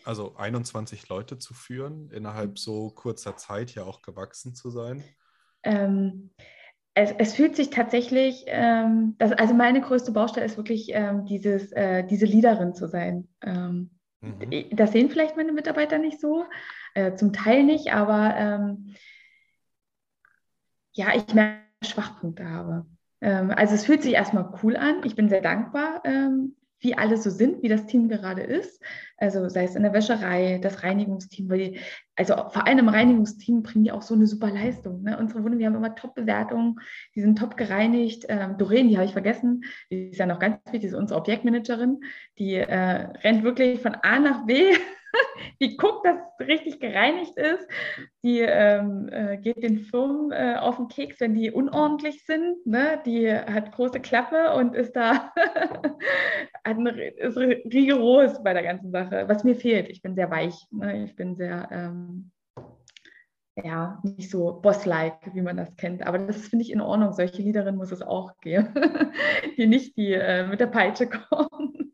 Also 21 Leute zu führen, innerhalb mhm. so kurzer Zeit ja auch gewachsen zu sein? Ähm, es, es, fühlt sich tatsächlich, ähm, das, also meine größte Baustelle ist wirklich ähm, dieses, äh, diese Leaderin zu sein. Ähm, mhm. Das sehen vielleicht meine Mitarbeiter nicht so, äh, zum Teil nicht, aber ähm, ja, ich merke, Schwachpunkte habe. Ähm, also es fühlt sich erstmal cool an. Ich bin sehr dankbar wie alle so sind, wie das Team gerade ist. Also sei es in der Wäscherei, das Reinigungsteam, weil also vor allem im Reinigungsteam bringen die auch so eine super Leistung. Ne? Unsere Wohnungen, die haben immer Top-Bewertungen, die sind top gereinigt. Ähm, Doreen, die habe ich vergessen, die ist ja noch ganz wichtig, die ist unsere Objektmanagerin, die äh, rennt wirklich von A nach B die guckt, dass es richtig gereinigt ist. Die ähm, äh, geht den Firmen äh, auf den Keks, wenn die unordentlich sind. Ne? Die hat große Klappe und ist da ist rigoros bei der ganzen Sache. Was mir fehlt, ich bin sehr weich. Ne? Ich bin sehr ähm, ja, nicht so boss-like, wie man das kennt. Aber das finde ich in Ordnung. Solche Liederinnen muss es auch geben, die nicht die äh, mit der Peitsche kommen.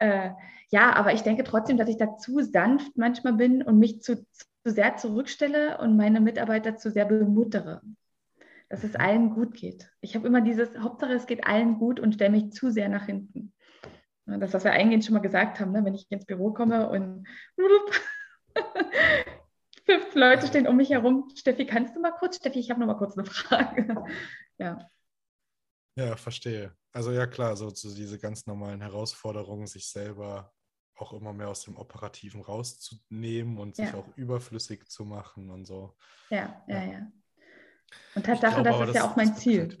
äh, ja, aber ich denke trotzdem, dass ich da zu sanft manchmal bin und mich zu, zu sehr zurückstelle und meine Mitarbeiter zu sehr bemuttere. Dass es mhm. allen gut geht. Ich habe immer dieses, Hauptsache es geht allen gut und stelle mich zu sehr nach hinten. Das, was wir eingehend schon mal gesagt haben, ne? wenn ich ins Büro komme und fünf Leute stehen um mich herum. Steffi, kannst du mal kurz? Steffi, ich habe noch mal kurz eine Frage. ja. Ja, verstehe. Also ja klar, so, diese ganz normalen Herausforderungen, sich selber auch immer mehr aus dem Operativen rauszunehmen und sich ja. auch überflüssig zu machen und so. Ja, ja, ja. Und Tatsache, das ist das, ja auch mein Ziel.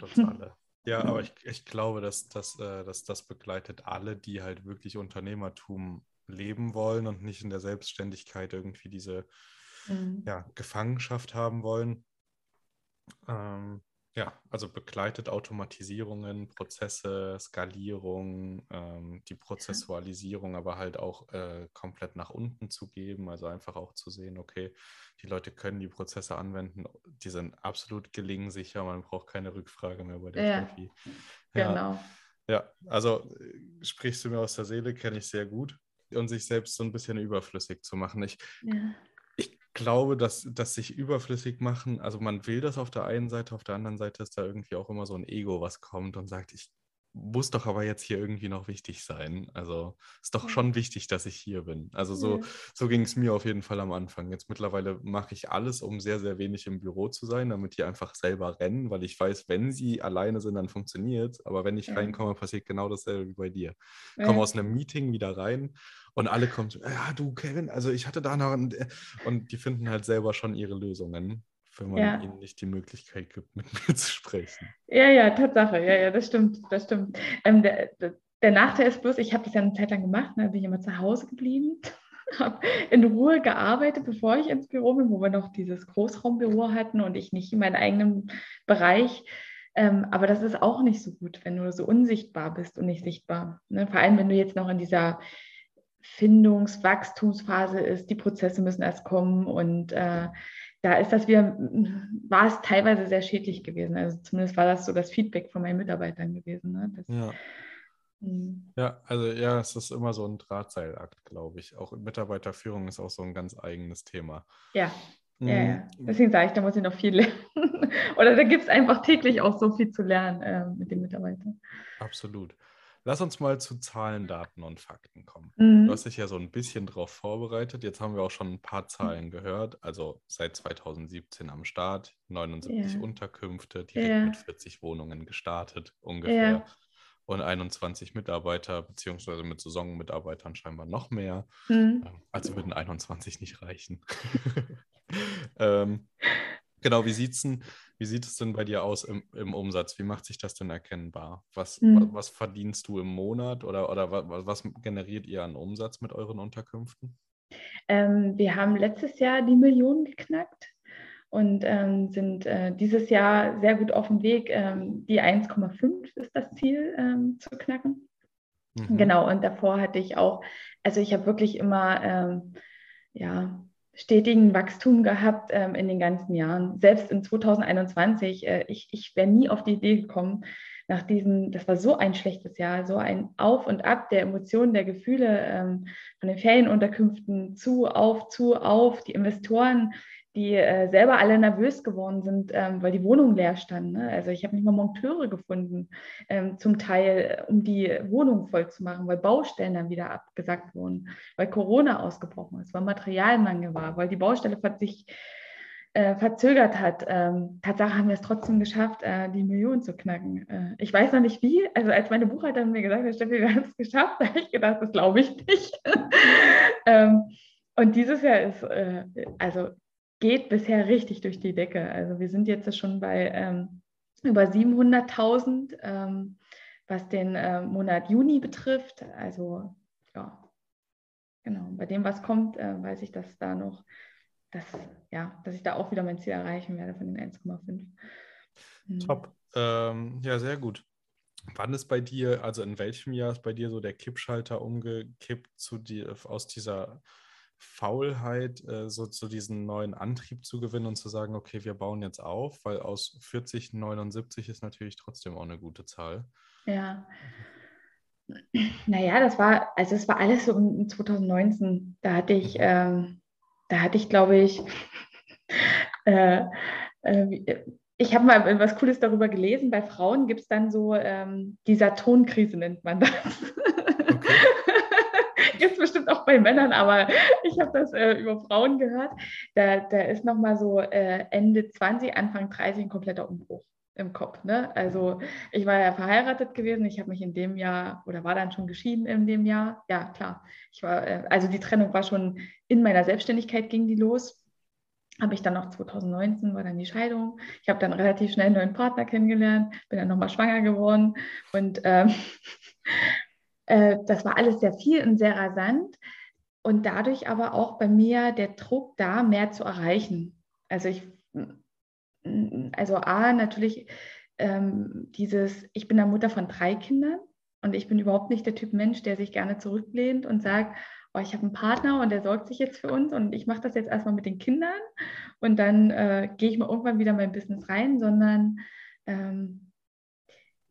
Ja, aber ich, ich glaube, dass, dass, äh, dass das begleitet alle, die halt wirklich Unternehmertum leben wollen und nicht in der Selbstständigkeit irgendwie diese mhm. ja, Gefangenschaft haben wollen. Ähm, ja, also begleitet Automatisierungen, Prozesse, Skalierung, ähm, die Prozessualisierung, aber halt auch äh, komplett nach unten zu geben. Also einfach auch zu sehen, okay, die Leute können die Prozesse anwenden, die sind absolut gelingsicher, man braucht keine Rückfrage mehr bei der ja, Therapie. Ja, genau. Ja, also äh, sprichst du mir aus der Seele, kenne ich sehr gut. Und sich selbst so ein bisschen überflüssig zu machen. Ich, ja glaube, dass, dass sich überflüssig machen, also man will das auf der einen Seite, auf der anderen Seite ist da irgendwie auch immer so ein Ego, was kommt und sagt, ich muss doch aber jetzt hier irgendwie noch wichtig sein. Also ist doch Ja. schon wichtig, dass ich hier bin. Also so, Ja. so ging es mir auf jeden Fall am Anfang. Jetzt mittlerweile mache ich alles, um sehr, sehr wenig im Büro zu sein, damit die einfach selber rennen, weil ich weiß, wenn sie alleine sind, dann funktioniert es. Aber wenn ich Ja. reinkomme, passiert genau dasselbe wie bei dir. Ich komme Ja. aus einem Meeting wieder rein und alle kommen, ja, du, Kevin, also ich hatte da noch. einen, Und die finden halt selber schon ihre Lösungen, wenn man Ja. ihnen nicht die Möglichkeit gibt, mit mir zu sprechen. Ja, ja, Tatsache. Ja, ja, das stimmt, das stimmt. Ähm, der, der, Nachteil ist bloß, ich habe das ja eine Zeit lang gemacht, ne, bin ich immer zu Hause geblieben, habe in Ruhe gearbeitet, bevor ich ins Büro bin, wo wir noch dieses Großraumbüro hatten und ich nicht in meinem eigenen Bereich. Ähm, aber das ist auch nicht so gut, wenn du so unsichtbar bist und nicht sichtbar. Ne? Vor allem, wenn du jetzt noch in dieser Findungs-, Wachstumsphase ist, die Prozesse müssen erst kommen und äh, da ist das wieder, war es teilweise sehr schädlich gewesen. Also zumindest war das so das Feedback von meinen Mitarbeitern gewesen. Ne? Das, Ja. mh, Ja, also ja, es ist immer so ein Drahtseilakt, glaube ich. Auch Mitarbeiterführung ist auch so ein ganz eigenes Thema. ja, ja, ja. Mm, Deswegen sage ich, da muss ich noch viel lernen. Oder da gibt es einfach täglich auch so viel zu lernen äh, mit den Mitarbeitern. Absolut. Lass uns mal zu Zahlen, Daten und Fakten kommen. Mhm. Du hast dich ja so ein bisschen drauf vorbereitet. Jetzt haben wir auch schon ein paar Zahlen gehört. Also seit 2017 am Start, 79 Ja. Unterkünfte, direkt Ja. mit 40 Wohnungen gestartet ungefähr. Ja. Und 21 Mitarbeiter, beziehungsweise mit Saisonmitarbeitern scheinbar noch mehr. Mhm. Ähm, Also würden 21 nicht reichen. ähm, genau, wie sieht's denn, wie sieht es denn bei dir aus im, im Umsatz? Wie macht sich das denn erkennbar? Was, Mhm. wa- was verdienst du im Monat oder, oder wa- wa- was generiert ihr an Umsatz mit euren Unterkünften? Ähm, wir haben letztes Jahr die Million geknackt und ähm, sind äh, dieses Jahr sehr gut auf dem Weg. Ähm, die 1,5 ist das Ziel ähm, zu knacken. Mhm. Genau, und davor hatte ich auch, also ich habe wirklich immer ähm, ja, stetigen Wachstum gehabt ähm, in den ganzen Jahren. Selbst in 2021, äh, ich, ich wäre nie auf die Idee gekommen, nach diesem, das war so ein schlechtes Jahr, so ein Auf und Ab der Emotionen, der Gefühle ähm, von den Ferienunterkünften zu, auf, zu, auf, die Investoren, die äh, selber alle nervös geworden sind, ähm, weil die Wohnungen leer standen. Ne? Also ich habe nicht mal Monteure gefunden, ähm, zum Teil, äh, um die Wohnung voll zu machen, weil Baustellen dann wieder abgesagt wurden, weil Corona ausgebrochen ist, weil Materialmangel war, weil die Baustelle sich äh, verzögert hat. Ähm, Tatsache haben wir es trotzdem geschafft, äh, die Million zu knacken. Äh, ich weiß noch nicht wie. Also als meine Buchhalterin mir gesagt hat, Steffi, wir haben es geschafft, habe ich gedacht, das glaube ich nicht. ähm, und dieses Jahr ist, äh, also geht bisher richtig durch die Decke. Also wir sind jetzt schon bei ähm, über 700.000, ähm, was den äh, Monat Juni betrifft. Also ja, genau. Bei dem, was kommt, äh, weiß ich, dass da noch, dass, ja, dass ich da auch wieder mein Ziel erreichen werde von den 1,5. Mhm. Top. Ähm, ja, sehr gut. Wann ist bei dir, also in welchem Jahr ist bei dir so der Kippschalter umgekippt zu dir, aus dieser Faulheit, äh, so zu diesem neuen Antrieb zu gewinnen und zu sagen, okay, wir bauen jetzt auf, weil aus 40, 79 ist natürlich trotzdem auch eine gute Zahl. Ja. Naja, das war, also es war alles so in 2019. Da hatte ich, ähm, da hatte ich, glaube ich, äh, äh, wie- ich habe mal was Cooles darüber gelesen. Bei Frauen gibt es dann so, ähm, die Saturnkrise nennt man das. Bestimmt auch bei Männern, aber ich habe das äh, über Frauen gehört. Da, da ist nochmal so äh, Ende 20, Anfang 30 ein kompletter Umbruch im Kopf. Ne? Also ich war ja verheiratet gewesen, ich habe mich in dem Jahr oder war dann schon geschieden in dem Jahr. Ja, klar. Ich war, äh, also die Trennung war schon in meiner Selbstständigkeit ging die los. Habe ich dann noch 2019 war dann die Scheidung. Ich habe dann relativ schnell einen neuen Partner kennengelernt, bin dann nochmal schwanger geworden und ähm, äh, das war alles sehr viel und sehr rasant und dadurch aber auch bei mir der Druck da, mehr zu erreichen. Also ich, also A, natürlich ähm, dieses, ich bin der Mutter von drei Kindern und ich bin überhaupt nicht der Typ Mensch, der sich gerne zurücklehnt und sagt, oh, ich habe einen Partner und der sorgt sich jetzt für uns und ich mache das jetzt erstmal mit den Kindern und dann äh, gehe ich mal irgendwann wieder in mein Business rein, sondern ähm,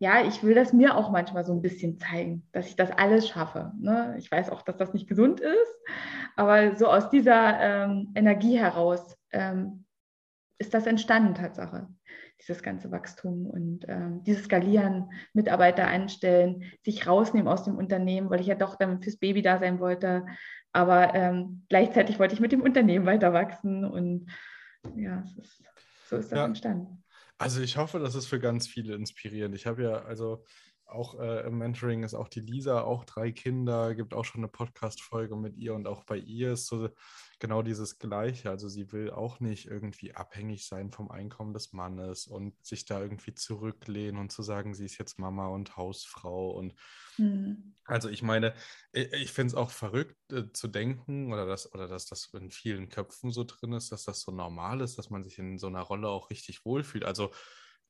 ja, ich will das mir auch manchmal so ein bisschen zeigen, dass ich das alles schaffe. Ne? Ich weiß auch, dass das nicht gesund ist, aber so aus dieser ähm, Energie heraus ähm, ist das entstanden, Tatsache, dieses ganze Wachstum und ähm, dieses Skalieren, Mitarbeiter einstellen, sich rausnehmen aus dem Unternehmen, weil ich ja doch dann fürs Baby da sein wollte. Aber ähm, gleichzeitig wollte ich mit dem Unternehmen weiter wachsen und ja, ist, so ist das ja. entstanden. Also ich hoffe, das ist für ganz viele inspirierend. Ich habe ja, also auch äh, im Mentoring ist auch die Lisa, auch drei Kinder, gibt auch schon eine Podcast-Folge mit ihr und auch bei ihr ist so genau dieses Gleiche. Also sie will auch nicht irgendwie abhängig sein vom Einkommen des Mannes und sich da irgendwie zurücklehnen und zu sagen, sie ist jetzt Mama und Hausfrau. Und mhm. also ich meine, ich, ich finde es auch verrückt äh, zu denken oder dass, oder dass das in vielen Köpfen so drin ist, dass das so normal ist, dass man sich in so einer Rolle auch richtig wohlfühlt. Also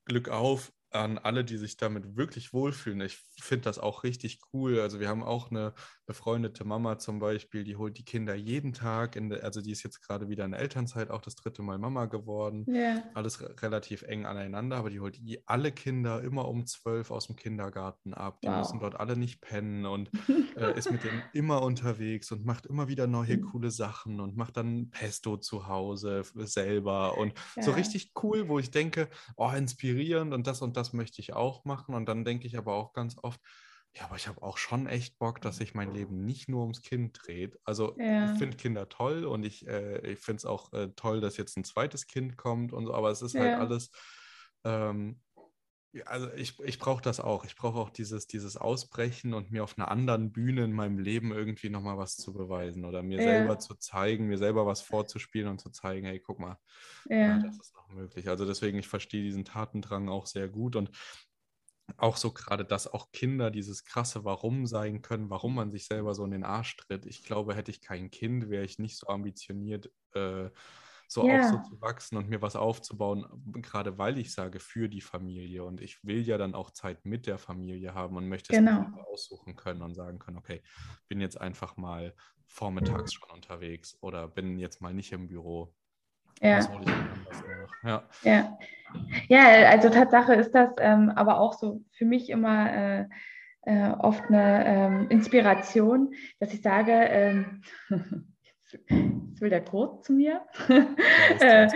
Glück auf, an alle, die sich damit wirklich wohlfühlen. Ich finde das auch richtig cool. Also wir haben auch eine befreundete Mama zum Beispiel, die holt die Kinder jeden Tag, der, also die ist jetzt gerade wieder in der Elternzeit, auch das dritte Mal Mama geworden. Yeah. Alles relativ eng aneinander, aber die holt die, alle Kinder immer um zwölf aus dem Kindergarten ab. Die wow. müssen dort alle nicht pennen und äh, ist mit denen immer unterwegs und macht immer wieder neue mhm. coole Sachen und macht dann Pesto zu Hause selber und ja. so richtig cool, wo ich denke, oh, inspirierend und das und das das möchte ich auch machen. Und dann denke ich aber auch ganz oft, ja, aber ich habe auch schon echt Bock, dass sich mein Leben nicht nur ums Kind dreht. Also ja. ich finde Kinder toll und ich, äh, ich finde es auch äh, toll, dass jetzt ein zweites Kind kommt und so, aber es ist halt ja. halt alles. Ähm, also ich, ich brauche das auch. Ich brauche auch dieses, dieses Ausbrechen und mir auf einer anderen Bühne in meinem Leben irgendwie nochmal was zu beweisen oder mir ja. selber zu zeigen, mir selber was vorzuspielen und zu zeigen, hey, guck mal, ja. das ist noch möglich. Also deswegen, ich verstehe diesen Tatendrang auch sehr gut und auch so gerade, dass auch Kinder dieses krasse Warum sein können, warum man sich selber so in den Arsch tritt. Ich glaube, hätte ich kein Kind, wäre ich nicht so ambitioniert, äh, so yeah. auch so zu wachsen und mir was aufzubauen, gerade weil ich sage, für die Familie. Und ich will ja dann auch Zeit mit der Familie haben und möchte genau. es aussuchen können und sagen können, okay, bin jetzt einfach mal vormittags schon unterwegs oder bin jetzt mal nicht im Büro. Ja. ja. ja. Ja, also Tatsache ist das ähm, aber auch so für mich immer äh, äh, oft eine ähm, Inspiration, dass ich sage, ähm, jetzt will der Kurt zu mir. äh,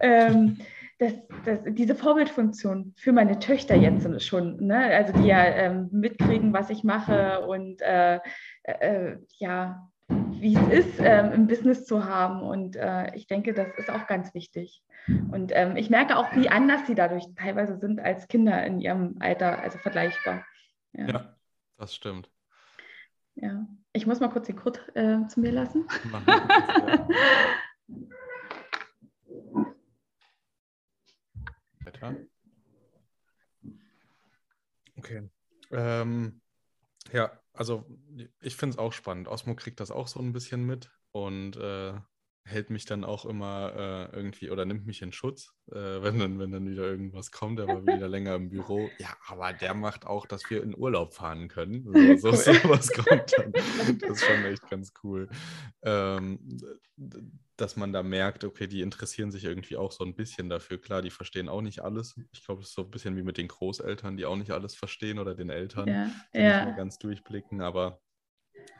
ähm, das, das, diese Vorbildfunktion für meine Töchter jetzt schon, ne? also die ja ähm, mitkriegen, was ich mache und äh, äh, ja, wie es ist, ähm, im Business zu haben. Und äh, ich denke, das ist auch ganz wichtig. Und ähm, ich merke auch, wie anders sie dadurch teilweise sind als Kinder in ihrem Alter, also vergleichbar. Ja, ja das stimmt. Ja, ich muss mal kurz den Kurt äh, zu mir lassen. Weiter. Okay. Ähm, ja, also ich finde es auch spannend. Osmo kriegt das auch so ein bisschen mit und äh, hält mich dann auch immer äh, irgendwie oder nimmt mich in Schutz, äh, wenn, dann, wenn dann wieder irgendwas kommt, der war wieder länger im Büro. Ja, aber der macht auch, dass wir in Urlaub fahren können. So, so was kommt dann. Das ist schon echt ganz cool. Ähm, dass man da merkt, okay, die interessieren sich irgendwie auch so ein bisschen dafür. Klar, die verstehen auch nicht alles. Ich glaube, es ist so ein bisschen wie mit den Großeltern, die auch nicht alles verstehen oder den Eltern, ja, die ja. nicht mehr ganz durchblicken, aber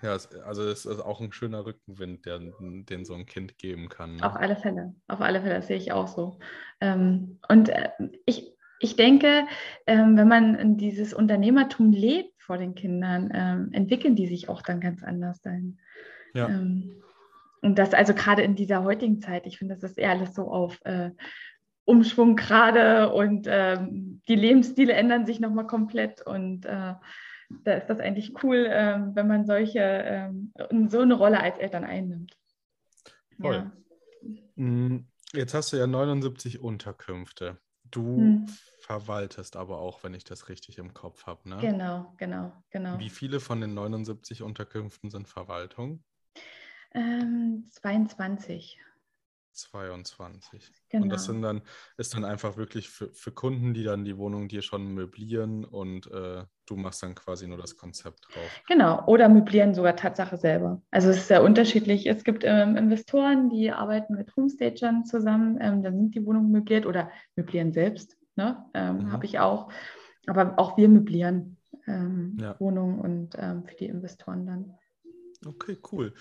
ja, also es ist auch ein schöner Rückenwind, der, den so ein Kind geben kann. Ne? Auf alle Fälle, auf alle Fälle, das sehe ich auch so. Ähm, und äh, ich, ich denke, ähm, wenn man dieses Unternehmertum lebt vor den Kindern, ähm, entwickeln die sich auch dann ganz anders dann. Ja. und das also gerade in dieser heutigen Zeit, ich finde, das ist eher alles so auf äh, Umschwung gerade und die Lebensstile ändern sich nochmal komplett und äh, da ist das eigentlich cool, ähm, wenn man solche, ähm, so eine Rolle als Eltern einnimmt. Voll. Ja. Mm, jetzt hast du ja 79 Unterkünfte. Du hm. verwaltest aber auch, wenn ich das richtig im Kopf habe, ne? Genau, genau, genau. Wie viele von den 79 Unterkünften sind Verwaltung? Ähm, 22. 22. Genau. Und das genau. sind dann, ist dann einfach wirklich für, für Kunden, die dann die Wohnung dir schon möblieren und äh, du machst dann quasi nur das Konzept drauf. Genau, oder möblieren sogar Tatsache selber. Also es ist sehr unterschiedlich. Es gibt ähm, Investoren, die arbeiten mit Homestagern zusammen, ähm, dann sind die Wohnungen möbliert oder möblieren selbst, ne? Ähm, mhm. habe ich auch. Aber auch wir möblieren ähm, ja. Wohnungen und ähm, für die Investoren dann. Okay, cool.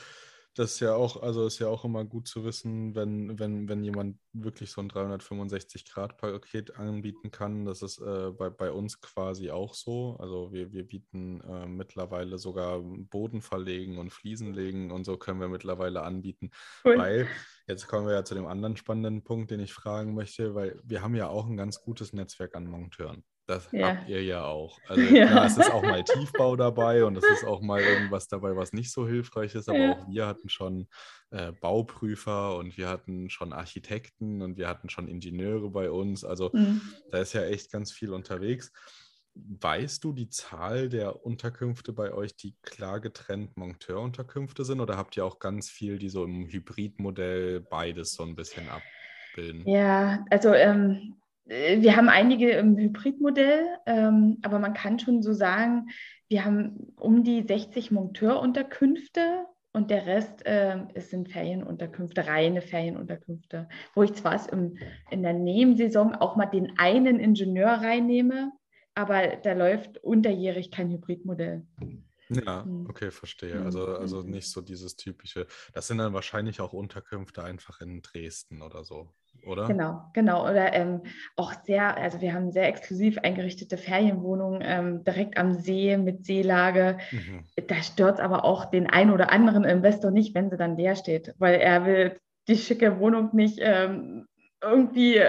Das ist ja auch, also ist ja auch immer gut zu wissen, wenn, wenn, wenn jemand wirklich so ein 365-Grad-Paket anbieten kann. Das ist äh, bei, bei uns quasi auch so. Also wir, wir bieten äh, mittlerweile sogar Boden verlegen und Fliesen legen und so können wir mittlerweile anbieten. Cool. Weil, jetzt kommen wir ja zu dem anderen spannenden Punkt, den ich fragen möchte, weil wir haben ja auch ein ganz gutes Netzwerk an Monteuren. Das ja. habt ihr ja auch. Also ja. klar, es ist auch mal Tiefbau dabei und es ist auch mal irgendwas dabei, was nicht so hilfreich ist, aber ja. auch wir hatten schon äh, Bauprüfer und wir hatten schon Architekten und wir hatten schon Ingenieure bei uns. Also mhm. da ist ja echt ganz viel unterwegs. Weißt du die Zahl der Unterkünfte bei euch, die klar getrennt Monteurunterkünfte sind oder habt ihr auch ganz viel, die so im Hybridmodell beides so ein bisschen abbilden? Ja, also ähm, äh, wir haben einige im Hybridmodell, ähm, aber man kann schon so sagen, wir haben um die 60 Monteurunterkünfte und der Rest äh, sind Ferienunterkünfte, reine Ferienunterkünfte, wo ich zwar im, in der Nebensaison auch mal den einen Ingenieur reinnehme, aber da läuft unterjährig kein Hybridmodell. Ja, hm. okay, verstehe. Also, also nicht so dieses typische. Das sind dann wahrscheinlich auch Unterkünfte einfach in Dresden oder so, oder? Genau, genau. Oder ähm, auch sehr, also wir haben sehr exklusiv eingerichtete Ferienwohnungen ähm, direkt am See mit Seelage. Mhm. Da stört es aber auch den einen oder anderen Investor nicht, wenn sie dann leer steht, weil er will die schicke Wohnung nicht ähm, irgendwie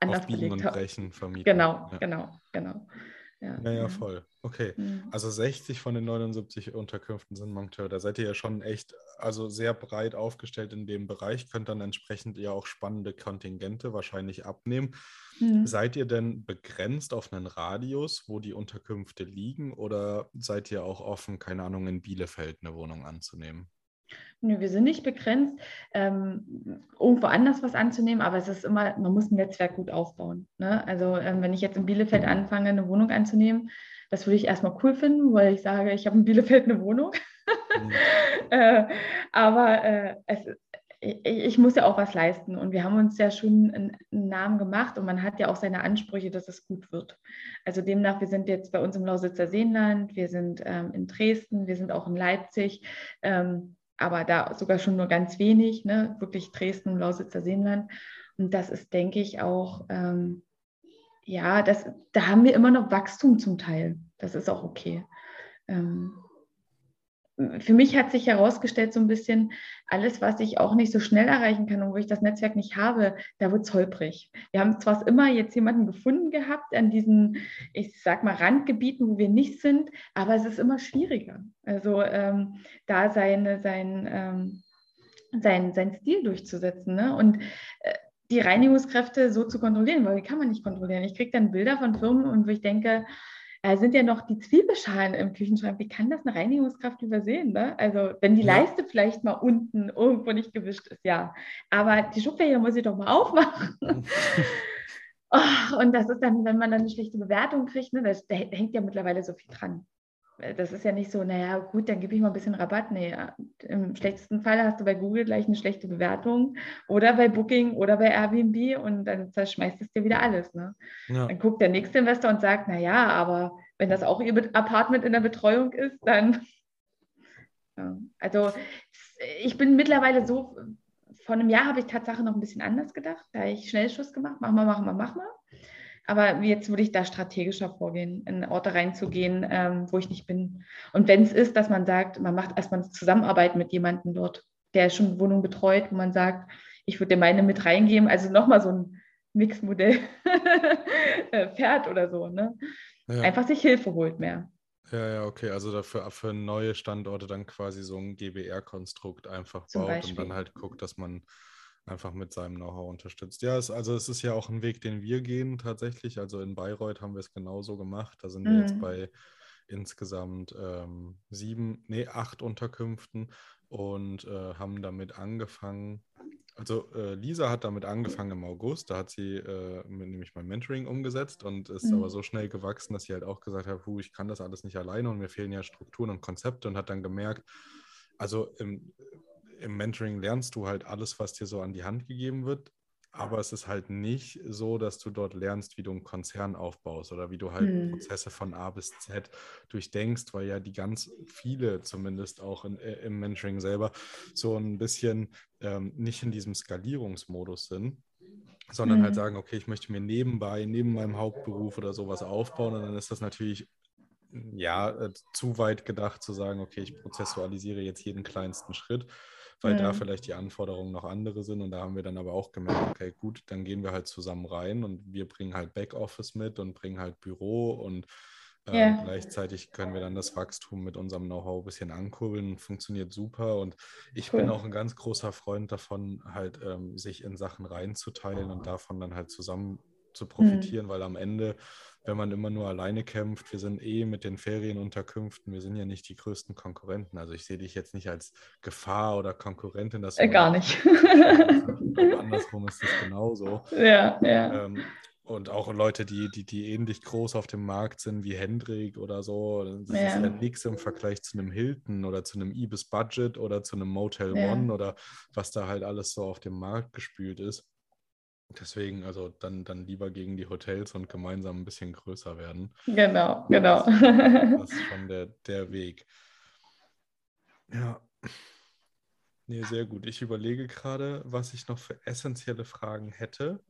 anders Auf Biegen und Brechen vermieten. Genau, ja. genau, genau. Ja, ja, ja, voll. Okay. Mhm. Also 60 von den 79 Unterkünften sind Monteur. Da seid ihr ja schon echt, also sehr breit aufgestellt in dem Bereich, könnt dann entsprechend ja auch spannende Kontingente wahrscheinlich abnehmen. Mhm. Seid ihr denn begrenzt auf einen Radius, wo die Unterkünfte liegen, oder seid ihr auch offen, keine Ahnung, in Bielefeld eine Wohnung anzunehmen? Nö, wir sind nicht begrenzt, ähm, irgendwo anders was anzunehmen, aber es ist immer, man muss ein Netzwerk gut aufbauen. Ne? Also ähm, wenn ich jetzt in Bielefeld anfange, eine Wohnung anzunehmen, das würde ich erstmal cool finden, weil ich sage, ich habe in Bielefeld eine Wohnung. Mhm. äh, aber äh, es, ich, ich, muss ja auch was leisten und wir haben uns ja schon einen, einen, Namen gemacht und man hat ja auch seine Ansprüche, dass es gut wird. Also demnach, wir sind jetzt bei uns im Lausitzer Seenland, wir sind ähm, in Dresden, wir sind auch in Leipzig. Ähm, aber da sogar schon nur ganz wenig, ne? wirklich Dresden, Lausitzer Seenland. Und das ist, denke ich, auch, ähm, ja, das, da haben wir immer noch Wachstum zum Teil. Das ist auch okay. Ähm, für mich hat sich herausgestellt, so ein bisschen alles, was ich auch nicht so schnell erreichen kann und wo ich das Netzwerk nicht habe, da wird es holprig. Wir haben zwar immer jetzt jemanden gefunden gehabt an diesen, ich sag mal, Randgebieten, wo wir nicht sind, aber es ist immer schwieriger. Also ähm, da seine, sein, ähm, sein, sein Stil durchzusetzen. Ne? Und äh, die Reinigungskräfte so zu kontrollieren, weil die kann man nicht kontrollieren. Ich kriege dann Bilder von Firmen und wo ich denke, äh, sind ja noch die Zwiebelschalen im Küchenschrank. Wie kann das eine Reinigungskraft übersehen? Ne? Also wenn die ja. Leiste vielleicht mal unten irgendwo nicht gewischt ist, ja. Aber die Schubfächer muss ich doch mal aufmachen. oh, und das ist dann, wenn man dann eine schlechte Bewertung kriegt, ne, das, da hängt ja mittlerweile so viel dran. Äh, das ist ja nicht so, naja, gut, dann gebe ich mal ein bisschen Rabatt. Nee, im schlechtesten Fall hast du bei Google gleich eine schlechte Bewertung oder bei Booking oder bei Airbnb und dann zerschmeißt es dir wieder alles. Ne? Ja. Dann guckt der nächste Investor und sagt, naja, aber wenn das auch ihr Apartment in der Betreuung ist, dann. Ja. Also ich bin mittlerweile so, vor einem Jahr habe ich Tatsache noch ein bisschen anders gedacht. Da habe ich Schnellschuss gemacht, mach mal, mach mal, mach mal. Aber jetzt würde ich da strategischer vorgehen, in Orte reinzugehen, ähm, wo ich nicht bin. Und wenn es ist, dass man sagt, man macht erstmal eine Zusammenarbeit mit jemandem dort, der schon Wohnung betreut, wo man sagt, ich würde dir meine mit reingeben, also nochmal so ein Mixmodell fährt oder so. Ne? Ja. Einfach sich Hilfe holt mehr. Ja, ja, okay. Also dafür für neue Standorte dann quasi so ein GBR-Konstrukt einfach Zum baut Beispiel. und dann halt guckt, dass man einfach mit seinem Know-how unterstützt. Ja, es, also es ist ja auch ein Weg, den wir gehen tatsächlich. Also in Bayreuth haben wir es genauso gemacht. Da sind mhm. wir jetzt mhm. bei insgesamt ähm, sieben, nee, acht Unterkünften und äh, haben damit angefangen. Also äh, Lisa hat damit angefangen im August, da hat sie äh, nämlich mein Mentoring umgesetzt und ist mhm. aber so schnell gewachsen, dass sie halt auch gesagt hat, ich kann das alles nicht alleine und mir fehlen ja Strukturen und Konzepte und hat dann gemerkt, also im, im Mentoring lernst du halt alles, was dir so an die Hand gegeben wird. aber es ist halt nicht so, dass du dort lernst, wie du einen Konzern aufbaust oder wie du halt hm. Prozesse von A bis Z durchdenkst, weil ja die ganz viele zumindest auch in, äh, im Mentoring selber so ein bisschen ähm, nicht in diesem Skalierungsmodus sind, sondern halt hm. halt sagen, okay, ich möchte mir nebenbei, neben meinem Hauptberuf oder sowas aufbauen und dann ist das natürlich ja, äh, zu weit gedacht zu sagen, okay, ich prozessualisiere jetzt jeden kleinsten Schritt, weil mhm. da vielleicht die Anforderungen noch andere sind. Und da haben wir dann aber auch gemerkt, okay, gut, dann gehen wir halt zusammen rein und wir bringen halt Backoffice mit und bringen halt Büro und äh, yeah. gleichzeitig können wir dann das Wachstum mit unserem Know-how ein bisschen ankurbeln. Funktioniert super. Und ich cool. bin auch ein ganz großer Freund davon, halt ähm, sich in Sachen reinzuteilen und davon dann halt zusammen zu profitieren, mhm. weil am Ende wenn man immer nur alleine kämpft. Wir sind eh mit den Ferienunterkünften, wir sind ja nicht die größten Konkurrenten. Also ich sehe dich jetzt nicht als Gefahr oder Konkurrentin. Das äh, gar nicht. andersrum ist das genauso. Ja, ja. Ähm, und auch Leute, die, die, die ähnlich groß auf dem Markt sind wie Hendrik oder so. Das ja. ist ja nichts im Vergleich zu einem Hilton oder zu einem Ibis Budget oder zu einem Motel ja. One oder was da halt alles so auf dem Markt gespült ist. Deswegen, also dann, dann lieber gegen die Hotels und gemeinsam ein bisschen größer werden. Genau, genau. Das, das ist schon der, der Weg. Ja. Nee, sehr gut. Ich überlege gerade, was ich noch für essentielle Fragen hätte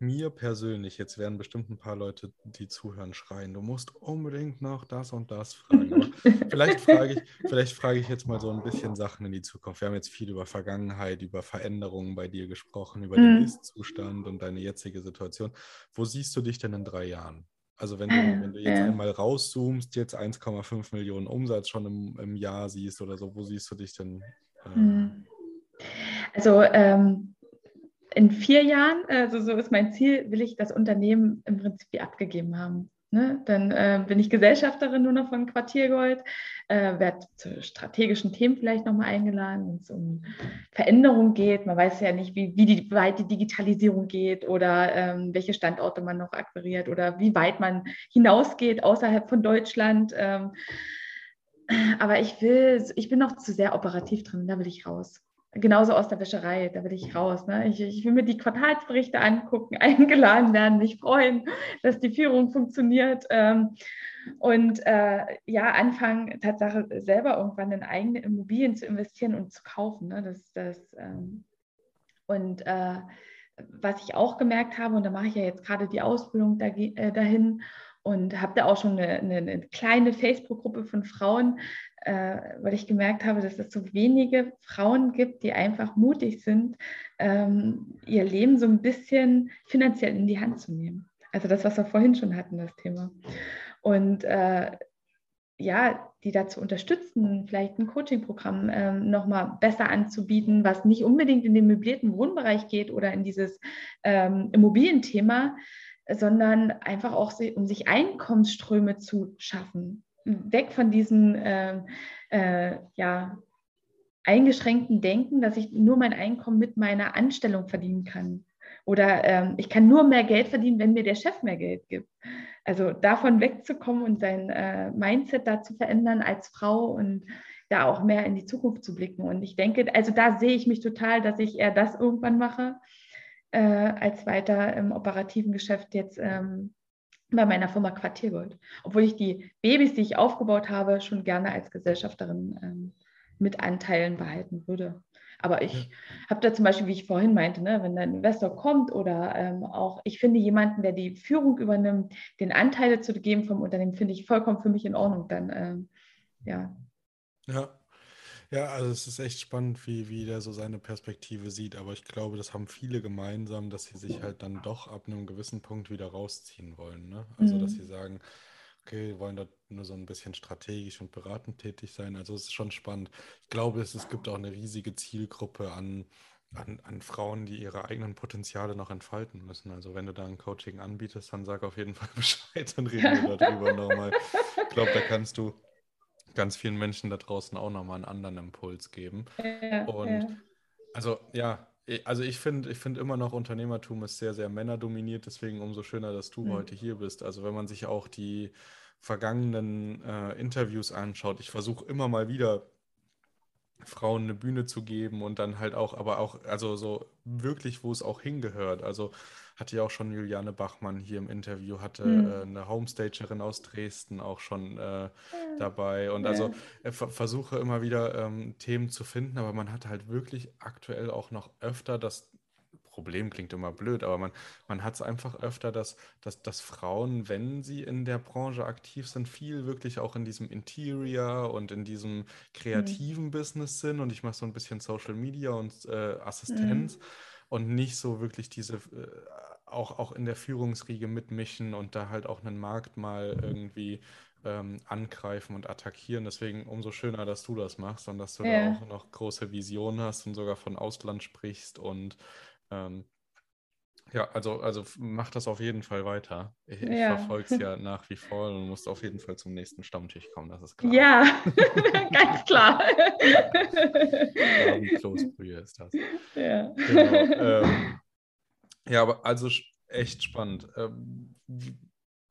mir persönlich, jetzt werden bestimmt ein paar Leute, die zuhören, schreien, du musst unbedingt noch das und das fragen. vielleicht frage ich, vielleicht frage ich jetzt mal so ein bisschen Sachen in die Zukunft. Wir haben jetzt viel über Vergangenheit, über Veränderungen bei dir gesprochen, über den mhm. Ist-Zustand und deine jetzige Situation. Wo siehst du dich denn in drei Jahren? Also wenn du, wenn du jetzt einmal rauszoomst, jetzt 1,5 Millionen Umsatz schon im, im, Jahr siehst oder so, wo siehst du dich denn? Äh, also ähm, in vier Jahren, also so ist mein Ziel, will ich das Unternehmen im Prinzip abgegeben haben. Ne? Dann äh, bin ich Gesellschafterin nur noch von Quartiergold, äh, werde zu strategischen Themen vielleicht nochmal eingeladen, wenn es um Veränderung geht. Man weiß ja nicht, wie, wie die, weit die Digitalisierung geht oder ähm, welche Standorte man noch akquiriert oder wie weit man hinausgeht außerhalb von Deutschland. Ähm, aber ich will, ich bin noch zu sehr operativ drin, da will ich raus genauso aus der Wäscherei, da will ich raus. Ne? Ich, ich, will mir die Quartalsberichte angucken, eingeladen werden, mich freuen, dass die Führung funktioniert. Ähm, und äh, ja, anfangen, Tatsache selber irgendwann in eigene Immobilien zu investieren und zu kaufen. Ne? Das, das, ähm, und äh, was ich auch gemerkt habe, und da mache ich ja jetzt gerade die Ausbildung äh, dahin und habe da auch schon eine, eine, eine kleine Facebook-Gruppe von Frauen, weil ich gemerkt habe, dass es so wenige Frauen gibt, die einfach mutig sind, ähm, ihr Leben so ein bisschen finanziell in die Hand zu nehmen. Also das, was wir vorhin schon hatten, das Thema. Und äh, ja, die dazu unterstützen, vielleicht ein Coaching-Programm ähm, nochmal besser anzubieten, was nicht unbedingt in den möblierten Wohnbereich geht oder in dieses ähm, Immobilienthema, sondern einfach auch, um sich Einkommensströme zu schaffen weg von diesem äh, äh, ja, eingeschränkten Denken, dass ich nur mein Einkommen mit meiner Anstellung verdienen kann. Oder ähm, ich kann nur mehr Geld verdienen, wenn mir der Chef mehr Geld gibt. Also davon wegzukommen und sein äh, Mindset da zu verändern als Frau und da auch mehr in die Zukunft zu blicken. Und ich denke, also da sehe ich mich total, dass ich eher das irgendwann mache, äh, als weiter im operativen Geschäft jetzt ähm, bei meiner Firma Quartiergold. Obwohl ich die Babys, die ich aufgebaut habe, schon gerne als Gesellschafterin ähm, mit Anteilen behalten würde. Aber ich ja. habe da zum Beispiel, wie ich vorhin meinte, ne, wenn ein Investor kommt oder ähm, auch, ich finde jemanden, der die Führung übernimmt, den Anteile zu geben vom Unternehmen, finde ich vollkommen für mich in Ordnung. Dann, ähm, ja. Ja, ja, also es ist echt spannend, wie, wie der so seine Perspektive sieht. Aber ich glaube, das haben viele gemeinsam, dass sie sich halt dann doch ab einem gewissen Punkt wieder rausziehen wollen. Ne? Also, dass mhm. sie sagen, okay, wir wollen dort nur so ein bisschen strategisch und beratend tätig sein. Also es ist schon spannend. Ich glaube, es, es gibt auch eine riesige Zielgruppe an, an, an Frauen, die ihre eigenen Potenziale noch entfalten müssen. Also wenn du da ein Coaching anbietest, dann sag auf jeden Fall Bescheid, dann reden wir darüber nochmal. Ich glaube, da kannst du ganz vielen Menschen da draußen auch nochmal einen anderen Impuls geben. Ja, und ja. also ja, also ich finde ich find immer noch, Unternehmertum ist sehr, sehr männerdominiert, deswegen umso schöner, dass du mhm. heute hier bist. Also wenn man sich auch die vergangenen äh, Interviews anschaut, ich versuche immer mal wieder Frauen eine Bühne zu geben und dann halt auch, aber auch, also so wirklich, wo es auch hingehört. Also hatte ja auch schon Juliane Bachmann hier im Interview, hatte mhm. äh, eine Homestagerin aus Dresden auch schon äh, ja. dabei. Und ja. also äh, versuche immer wieder ähm, Themen zu finden, aber man hat halt wirklich aktuell auch noch öfter das Problem klingt immer blöd, aber man, man hat es einfach öfter, dass, dass, dass Frauen, wenn sie in der Branche aktiv sind, viel wirklich auch in diesem Interior und in diesem kreativen mhm. Business sind. Und ich mache so ein bisschen Social Media und äh, Assistenz mhm. Und nicht so wirklich diese äh, auch, auch in der Führungsriege mitmischen und da halt auch einen Markt mal irgendwie ähm, angreifen und attackieren. Deswegen umso schöner, dass du das machst und dass du ja. da auch noch große Visionen hast und sogar von Ausland sprichst und ähm, ja, also, also mach das auf jeden Fall weiter. Ich, ich ja. verfolge es ja nach wie vor und musst auf jeden Fall zum nächsten Stammtisch kommen, das ist klar. Ja, ganz klar. Kloßbrühe ist das. Ja. Genau, ähm, ja, aber also echt spannend. Ähm,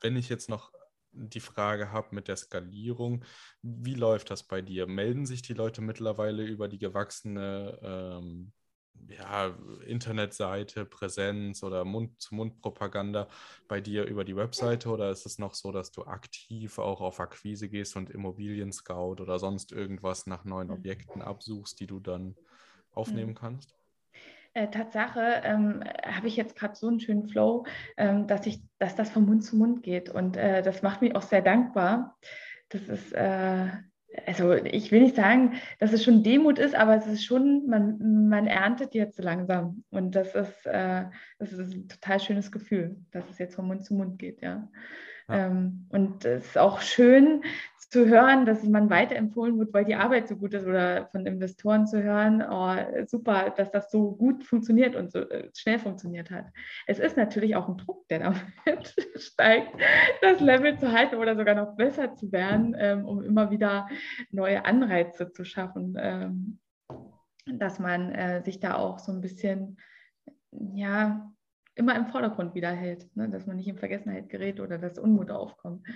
wenn ich jetzt noch die Frage habe mit der Skalierung, wie läuft das bei dir? Melden sich die Leute mittlerweile über die gewachsene ähm, ja, Internetseite, Präsenz oder Mund-zu-Mund-Propaganda bei dir über die Webseite oder ist es noch so, dass du aktiv auch auf Akquise gehst und Immobilien-Scout oder sonst irgendwas nach neuen Objekten absuchst, die du dann aufnehmen mhm. kannst? Äh, Tatsache ähm, habe ich jetzt gerade so einen schönen Flow, ähm, dass, ich, dass das von Mund zu Mund geht und äh, das macht mich auch sehr dankbar. Das ist äh, also ich will nicht sagen, dass es schon Demut ist, aber es ist schon, man, man erntet jetzt langsam. Und das ist, äh, das ist ein total schönes Gefühl, dass es jetzt von Mund zu Mund geht, ja. ja. Ähm, und es ist auch schön zu hören, dass man weiterempfohlen wird, weil die Arbeit so gut ist oder von Investoren zu hören, oh, super, dass das so gut funktioniert und so äh, schnell funktioniert hat. Es ist natürlich auch ein Druck, der damit steigt, das Level zu halten oder sogar noch besser zu werden, ähm, um immer wieder neue Anreize zu schaffen, ähm, dass man äh, sich da auch so ein bisschen, ja, immer im Vordergrund wieder hält, ne? dass man nicht in Vergessenheit gerät oder dass Unmut aufkommt.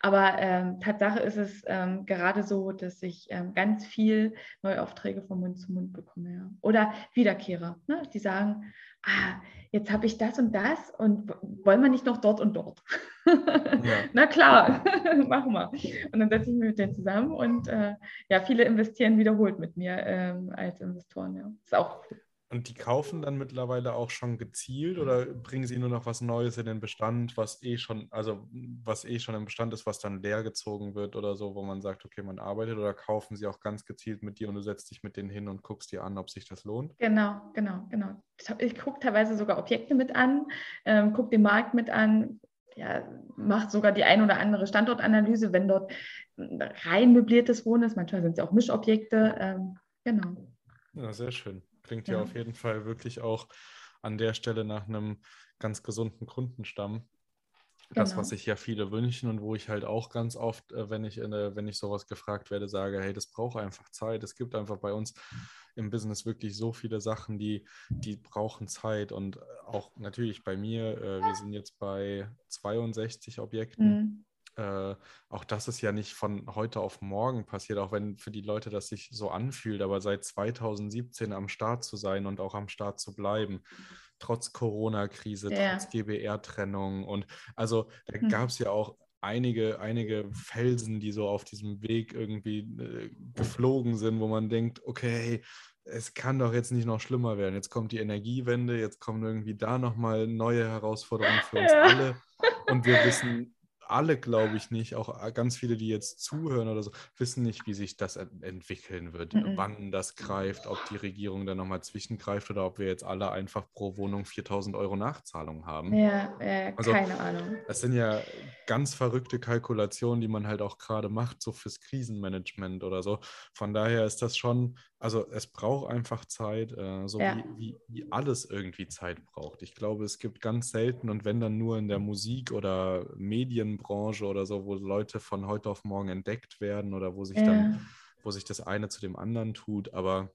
Aber ähm, Tatsache ist es ähm, gerade so, dass ich ähm, ganz viel Neuaufträge von Mund zu Mund bekomme. Ja. Oder Wiederkehrer, ne? die sagen, ah, jetzt habe ich das und das und wollen wir nicht noch dort und dort? Ja. Na klar, machen wir. Und dann setze ich mich mit denen zusammen und äh, ja, viele investieren wiederholt mit mir ähm, als Investoren. Ja. Ist auch und die kaufen dann mittlerweile auch schon gezielt oder bringen sie nur noch was Neues in den Bestand, was eh schon, also was eh schon im Bestand ist, was dann leer gezogen wird oder so, wo man sagt, okay, man arbeitet oder kaufen sie auch ganz gezielt mit dir und du setzt dich mit denen hin und guckst dir an, ob sich das lohnt? Genau, genau, genau. Ich gucke teilweise sogar Objekte mit an, ähm, gucke den Markt mit an, ja, macht sogar die ein oder andere Standortanalyse, wenn dort rein möbliertes Wohnen ist. Manchmal sind es ja auch Mischobjekte. Ähm, genau. Ja, sehr schön. Klingt ja. ja auf jeden Fall wirklich auch an der Stelle nach einem ganz gesunden Kundenstamm. Das, genau. was sich ja viele wünschen und wo ich halt auch ganz oft, äh, wenn ich, eine, wenn ich sowas gefragt werde, sage, hey, das braucht einfach Zeit. Es gibt einfach bei uns im Business wirklich so viele Sachen, die, die brauchen Zeit. Und auch natürlich bei mir, äh, wir sind jetzt bei 62 Objekten. Mhm äh, auch das ist ja nicht von heute auf morgen passiert, auch wenn für die Leute das sich so anfühlt, aber seit 2017 am Start zu sein und auch am Start zu bleiben, trotz Corona-Krise, ja. trotz GBR-Trennung und also da hm. gab es ja auch einige, einige Felsen, die so auf diesem Weg irgendwie äh, geflogen sind, wo man denkt, okay, es kann doch jetzt nicht noch schlimmer werden. Jetzt kommt die Energiewende, jetzt kommen irgendwie da nochmal neue Herausforderungen für uns ja. alle. Und wir wissen alle, glaube ich, nicht, auch äh, ganz viele, die jetzt zuhören oder so, wissen nicht, wie sich das entwickeln wird, mm -mm. wann das greift, ob die Regierung da nochmal zwischengreift oder ob wir jetzt alle einfach pro Wohnung 4000 Euro Nachzahlung haben. Ja, äh, also, keine Ahnung. Das sind ja ganz verrückte Kalkulationen, die man halt auch gerade macht, so fürs Krisenmanagement oder so. Von daher ist das schon, also es braucht einfach Zeit, äh, so ja. wie, wie, wie alles irgendwie Zeit braucht. Ich glaube, es gibt ganz selten und wenn dann nur in der Musik oder Medien Branche oder so, wo Leute von heute auf morgen entdeckt werden oder wo sich ja. dann, wo sich das eine zu dem anderen tut, aber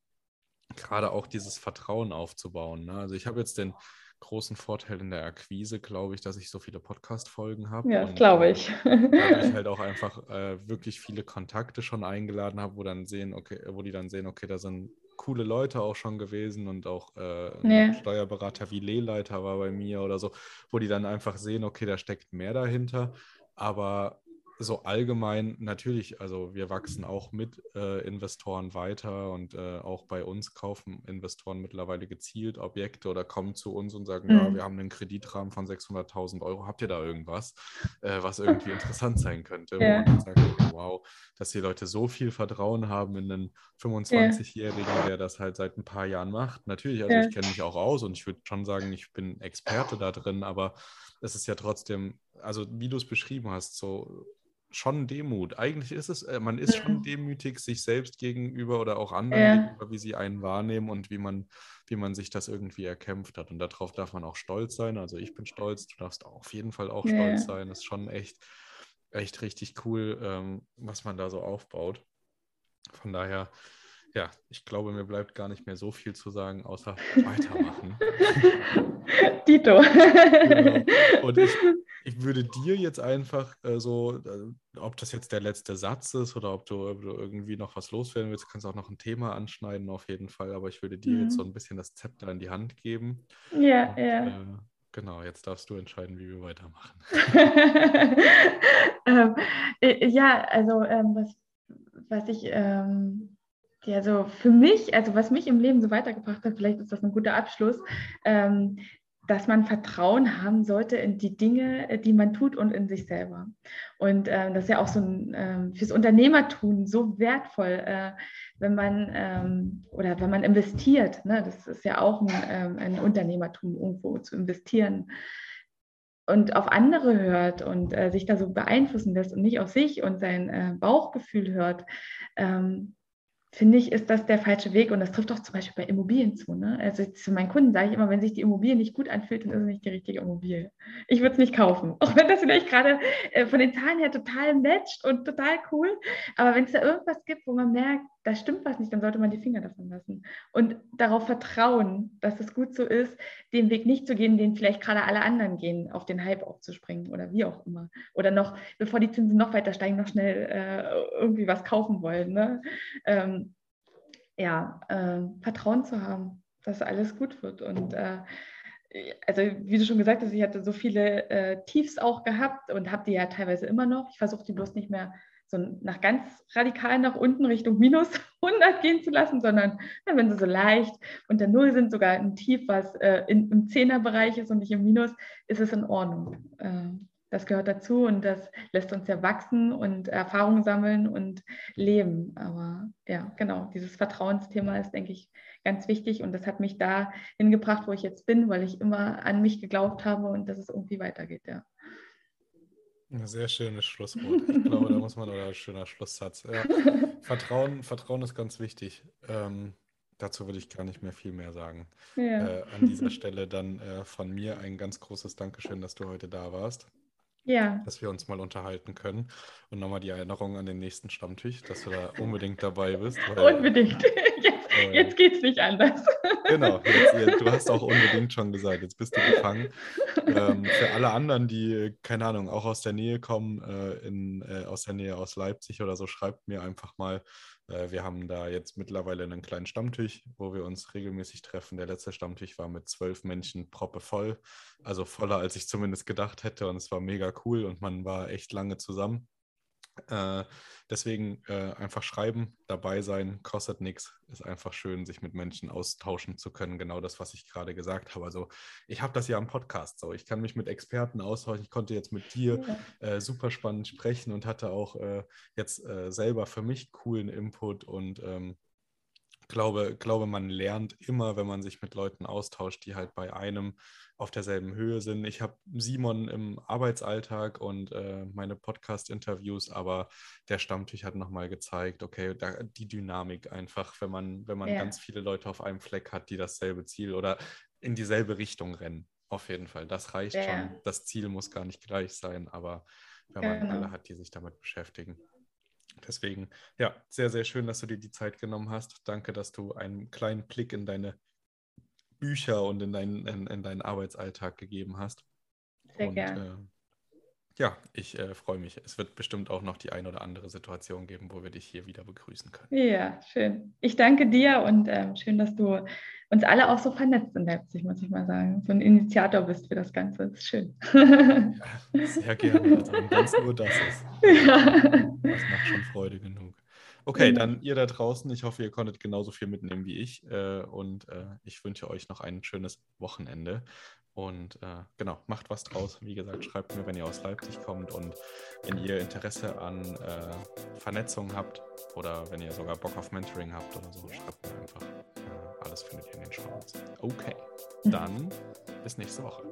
gerade auch dieses Vertrauen aufzubauen. Ne? Also ich habe jetzt den großen Vorteil in der Akquise, glaube ich, dass ich so viele Podcast-Folgen habe. Ja, glaube äh, ich. Dadurch halt auch einfach äh, wirklich viele Kontakte schon eingeladen habe, wo dann sehen, okay, wo die dann sehen, okay, da sind coole Leute auch schon gewesen und auch äh, ein Steuerberater wie Lehleiter war bei mir oder so, wo die dann einfach sehen, okay, da steckt mehr dahinter. Aber so allgemein natürlich, also wir wachsen auch mit äh, Investoren weiter und äh, auch bei uns kaufen Investoren mittlerweile gezielt Objekte oder kommen zu uns und sagen, mhm. ja, wir haben einen Kreditrahmen von 600.000 Euro, habt ihr da irgendwas, äh, was irgendwie interessant sein könnte? Ja. Und dann sagen, wow, dass die Leute so viel Vertrauen haben in einen 25-Jährigen, ja. der das halt seit ein paar Jahren macht. Natürlich, also ja. ich kenne mich auch aus und ich würde schon sagen, ich bin Experte da drin, aber es ist ja trotzdem, also wie du es beschrieben hast, so schon Demut. Eigentlich ist es, äh, man ist schon mhm. demütig sich selbst gegenüber oder auch anderen ja. gegenüber, wie sie einen wahrnehmen und wie man, wie man sich das irgendwie erkämpft hat. Und darauf darf man auch stolz sein. Also ich bin stolz, du darfst auf jeden Fall auch ja. stolz sein. Das ist schon echt, echt richtig cool, ähm, was man da so aufbaut. Von daher, ja, ich glaube, mir bleibt gar nicht mehr so viel zu sagen, außer weitermachen. Dito. genau. Und ich, ich würde dir jetzt einfach äh, so, äh, ob das jetzt der letzte Satz ist oder ob du, ob du, irgendwie noch was loswerden willst, kannst auch noch ein Thema anschneiden auf jeden Fall, aber ich würde dir mhm. jetzt so ein bisschen das Zepter in die Hand geben. Ja, Und, ja. Äh, genau, jetzt darfst du entscheiden, wie wir weitermachen. ähm, äh, ja, also ähm, was, was ich ähm, ja, so für mich, also was mich im Leben so weitergebracht hat, vielleicht ist das ein guter Abschluss, ähm, dass man Vertrauen haben sollte in die Dinge, äh, die man tut und in sich selber. Und äh, das ist ja auch so ein, äh, fürs Unternehmertum so wertvoll, äh, wenn man ähm, oder wenn man investiert. Ne? Das ist ja auch ein, ähm, ein, Unternehmertum, irgendwo zu investieren und auf andere hört und äh, sich da so beeinflussen lässt und nicht auf sich und sein äh, Bauchgefühl hört. Ähm, finde ich, ist das der falsche Weg. Und das trifft auch zum Beispiel bei Immobilien zu. Ne? Also zu meinen Kunden sage ich immer, wenn sich die Immobilie nicht gut anfühlt, dann ist es nicht die richtige Immobilie. Ich würde es nicht kaufen. Auch wenn das vielleicht gerade äh, von den Zahlen her total matcht und total cool. Aber wenn es da irgendwas gibt, wo man merkt, da stimmt was nicht, dann sollte man die Finger davon lassen. Und darauf vertrauen, dass es gut so ist, den Weg nicht zu gehen, den vielleicht gerade alle anderen gehen, auf den Hype aufzuspringen oder wie auch immer. Oder noch, bevor die Zinsen noch weiter steigen, noch schnell äh, irgendwie was kaufen wollen. Ne? Ähm, ja, äh, Vertrauen zu haben, dass alles gut wird. Und äh, also wie du schon gesagt hast, ich hatte so viele äh, Tiefs auch gehabt und habe die ja teilweise immer noch. Ich versuche die bloß nicht mehr so nach ganz radikal nach unten Richtung minus 100 gehen zu lassen, sondern ja, wenn sie so leicht unter Null sind, sogar ein Tief, was äh, in, im Zehnerbereich ist und nicht im Minus, ist es in Ordnung. Äh, das gehört dazu und das lässt uns ja wachsen und Erfahrungen sammeln und leben. Aber ja, genau, dieses Vertrauensthema ist, denke ich, ganz wichtig und das hat mich da hingebracht, wo ich jetzt bin, weil ich immer an mich geglaubt habe und dass es irgendwie weitergeht, ja. Ein sehr schönes Schlusswort. Ich glaube, da muss man, oder ein schöner Schlusssatz. Ja. Vertrauen, Vertrauen ist ganz wichtig. Ähm, dazu würde ich gar nicht mehr viel mehr sagen. Ja. Äh, an dieser Stelle dann äh, von mir ein ganz großes Dankeschön, dass du heute da warst. Ja. Dass wir uns mal unterhalten können. Und nochmal die Erinnerung an den nächsten Stammtisch, dass du da unbedingt dabei bist. Unbedingt. Jetzt, äh, jetzt geht es nicht anders. Genau, jetzt, du hast auch unbedingt schon gesagt, jetzt bist du gefangen. Ähm, für alle anderen, die, keine Ahnung, auch aus der Nähe kommen, äh, in, äh, aus der Nähe aus Leipzig oder so, schreibt mir einfach mal. Äh, wir haben da jetzt mittlerweile einen kleinen Stammtisch, wo wir uns regelmäßig treffen. Der letzte Stammtisch war mit zwölf Menschen proppevoll, also voller, als ich zumindest gedacht hätte. Und es war mega cool und man war echt lange zusammen. Äh, deswegen äh, einfach schreiben, dabei sein, kostet nichts. Ist einfach schön, sich mit Menschen austauschen zu können. Genau das, was ich gerade gesagt habe. Also ich habe das ja am Podcast so. Ich kann mich mit Experten austauschen. Ich konnte jetzt mit dir äh, super spannend sprechen und hatte auch äh, jetzt äh, selber für mich coolen Input und ähm, glaube, glaube, man lernt immer, wenn man sich mit Leuten austauscht, die halt bei einem auf derselben Höhe sind. Ich habe Simon im Arbeitsalltag und äh, meine Podcast-Interviews, aber der Stammtisch hat nochmal gezeigt, okay, da, die Dynamik einfach, wenn man, wenn man ja. ganz viele Leute auf einem Fleck hat, die dasselbe Ziel oder in dieselbe Richtung rennen. Auf jeden Fall, das reicht ja. schon. Das Ziel muss gar nicht gleich sein, aber wenn man genau. alle hat, die sich damit beschäftigen. Deswegen, ja, sehr, sehr schön, dass du dir die Zeit genommen hast. Danke, dass du einen kleinen Blick in deine Bücher und in, dein, in, in deinen Arbeitsalltag gegeben hast. Sehr und, gerne. Äh, ja, ich äh, freue mich. Es wird bestimmt auch noch die ein oder andere Situation geben, wo wir dich hier wieder begrüßen können. Ja, schön. Ich danke dir und ähm, schön, dass du uns alle auch so vernetzt in Leipzig, muss ich mal sagen. So ein Initiator bist für das Ganze. Das ist schön. Ja, sehr gerne. Also, wenn es nur das ist. Ja. Das macht schon Freude genug. Okay, dann ihr da draußen. Ich hoffe, ihr konntet genauso viel mitnehmen wie ich. Äh, und äh, ich wünsche euch noch ein schönes Wochenende. Und äh, genau, macht was draus. Wie gesagt, schreibt mir, wenn ihr aus Leipzig kommt und wenn ihr Interesse an äh, Vernetzung habt oder wenn ihr sogar Bock auf Mentoring habt oder so, schreibt mir einfach. Äh, alles findet ihr in den Show. Okay, mhm. dann bis nächste Woche.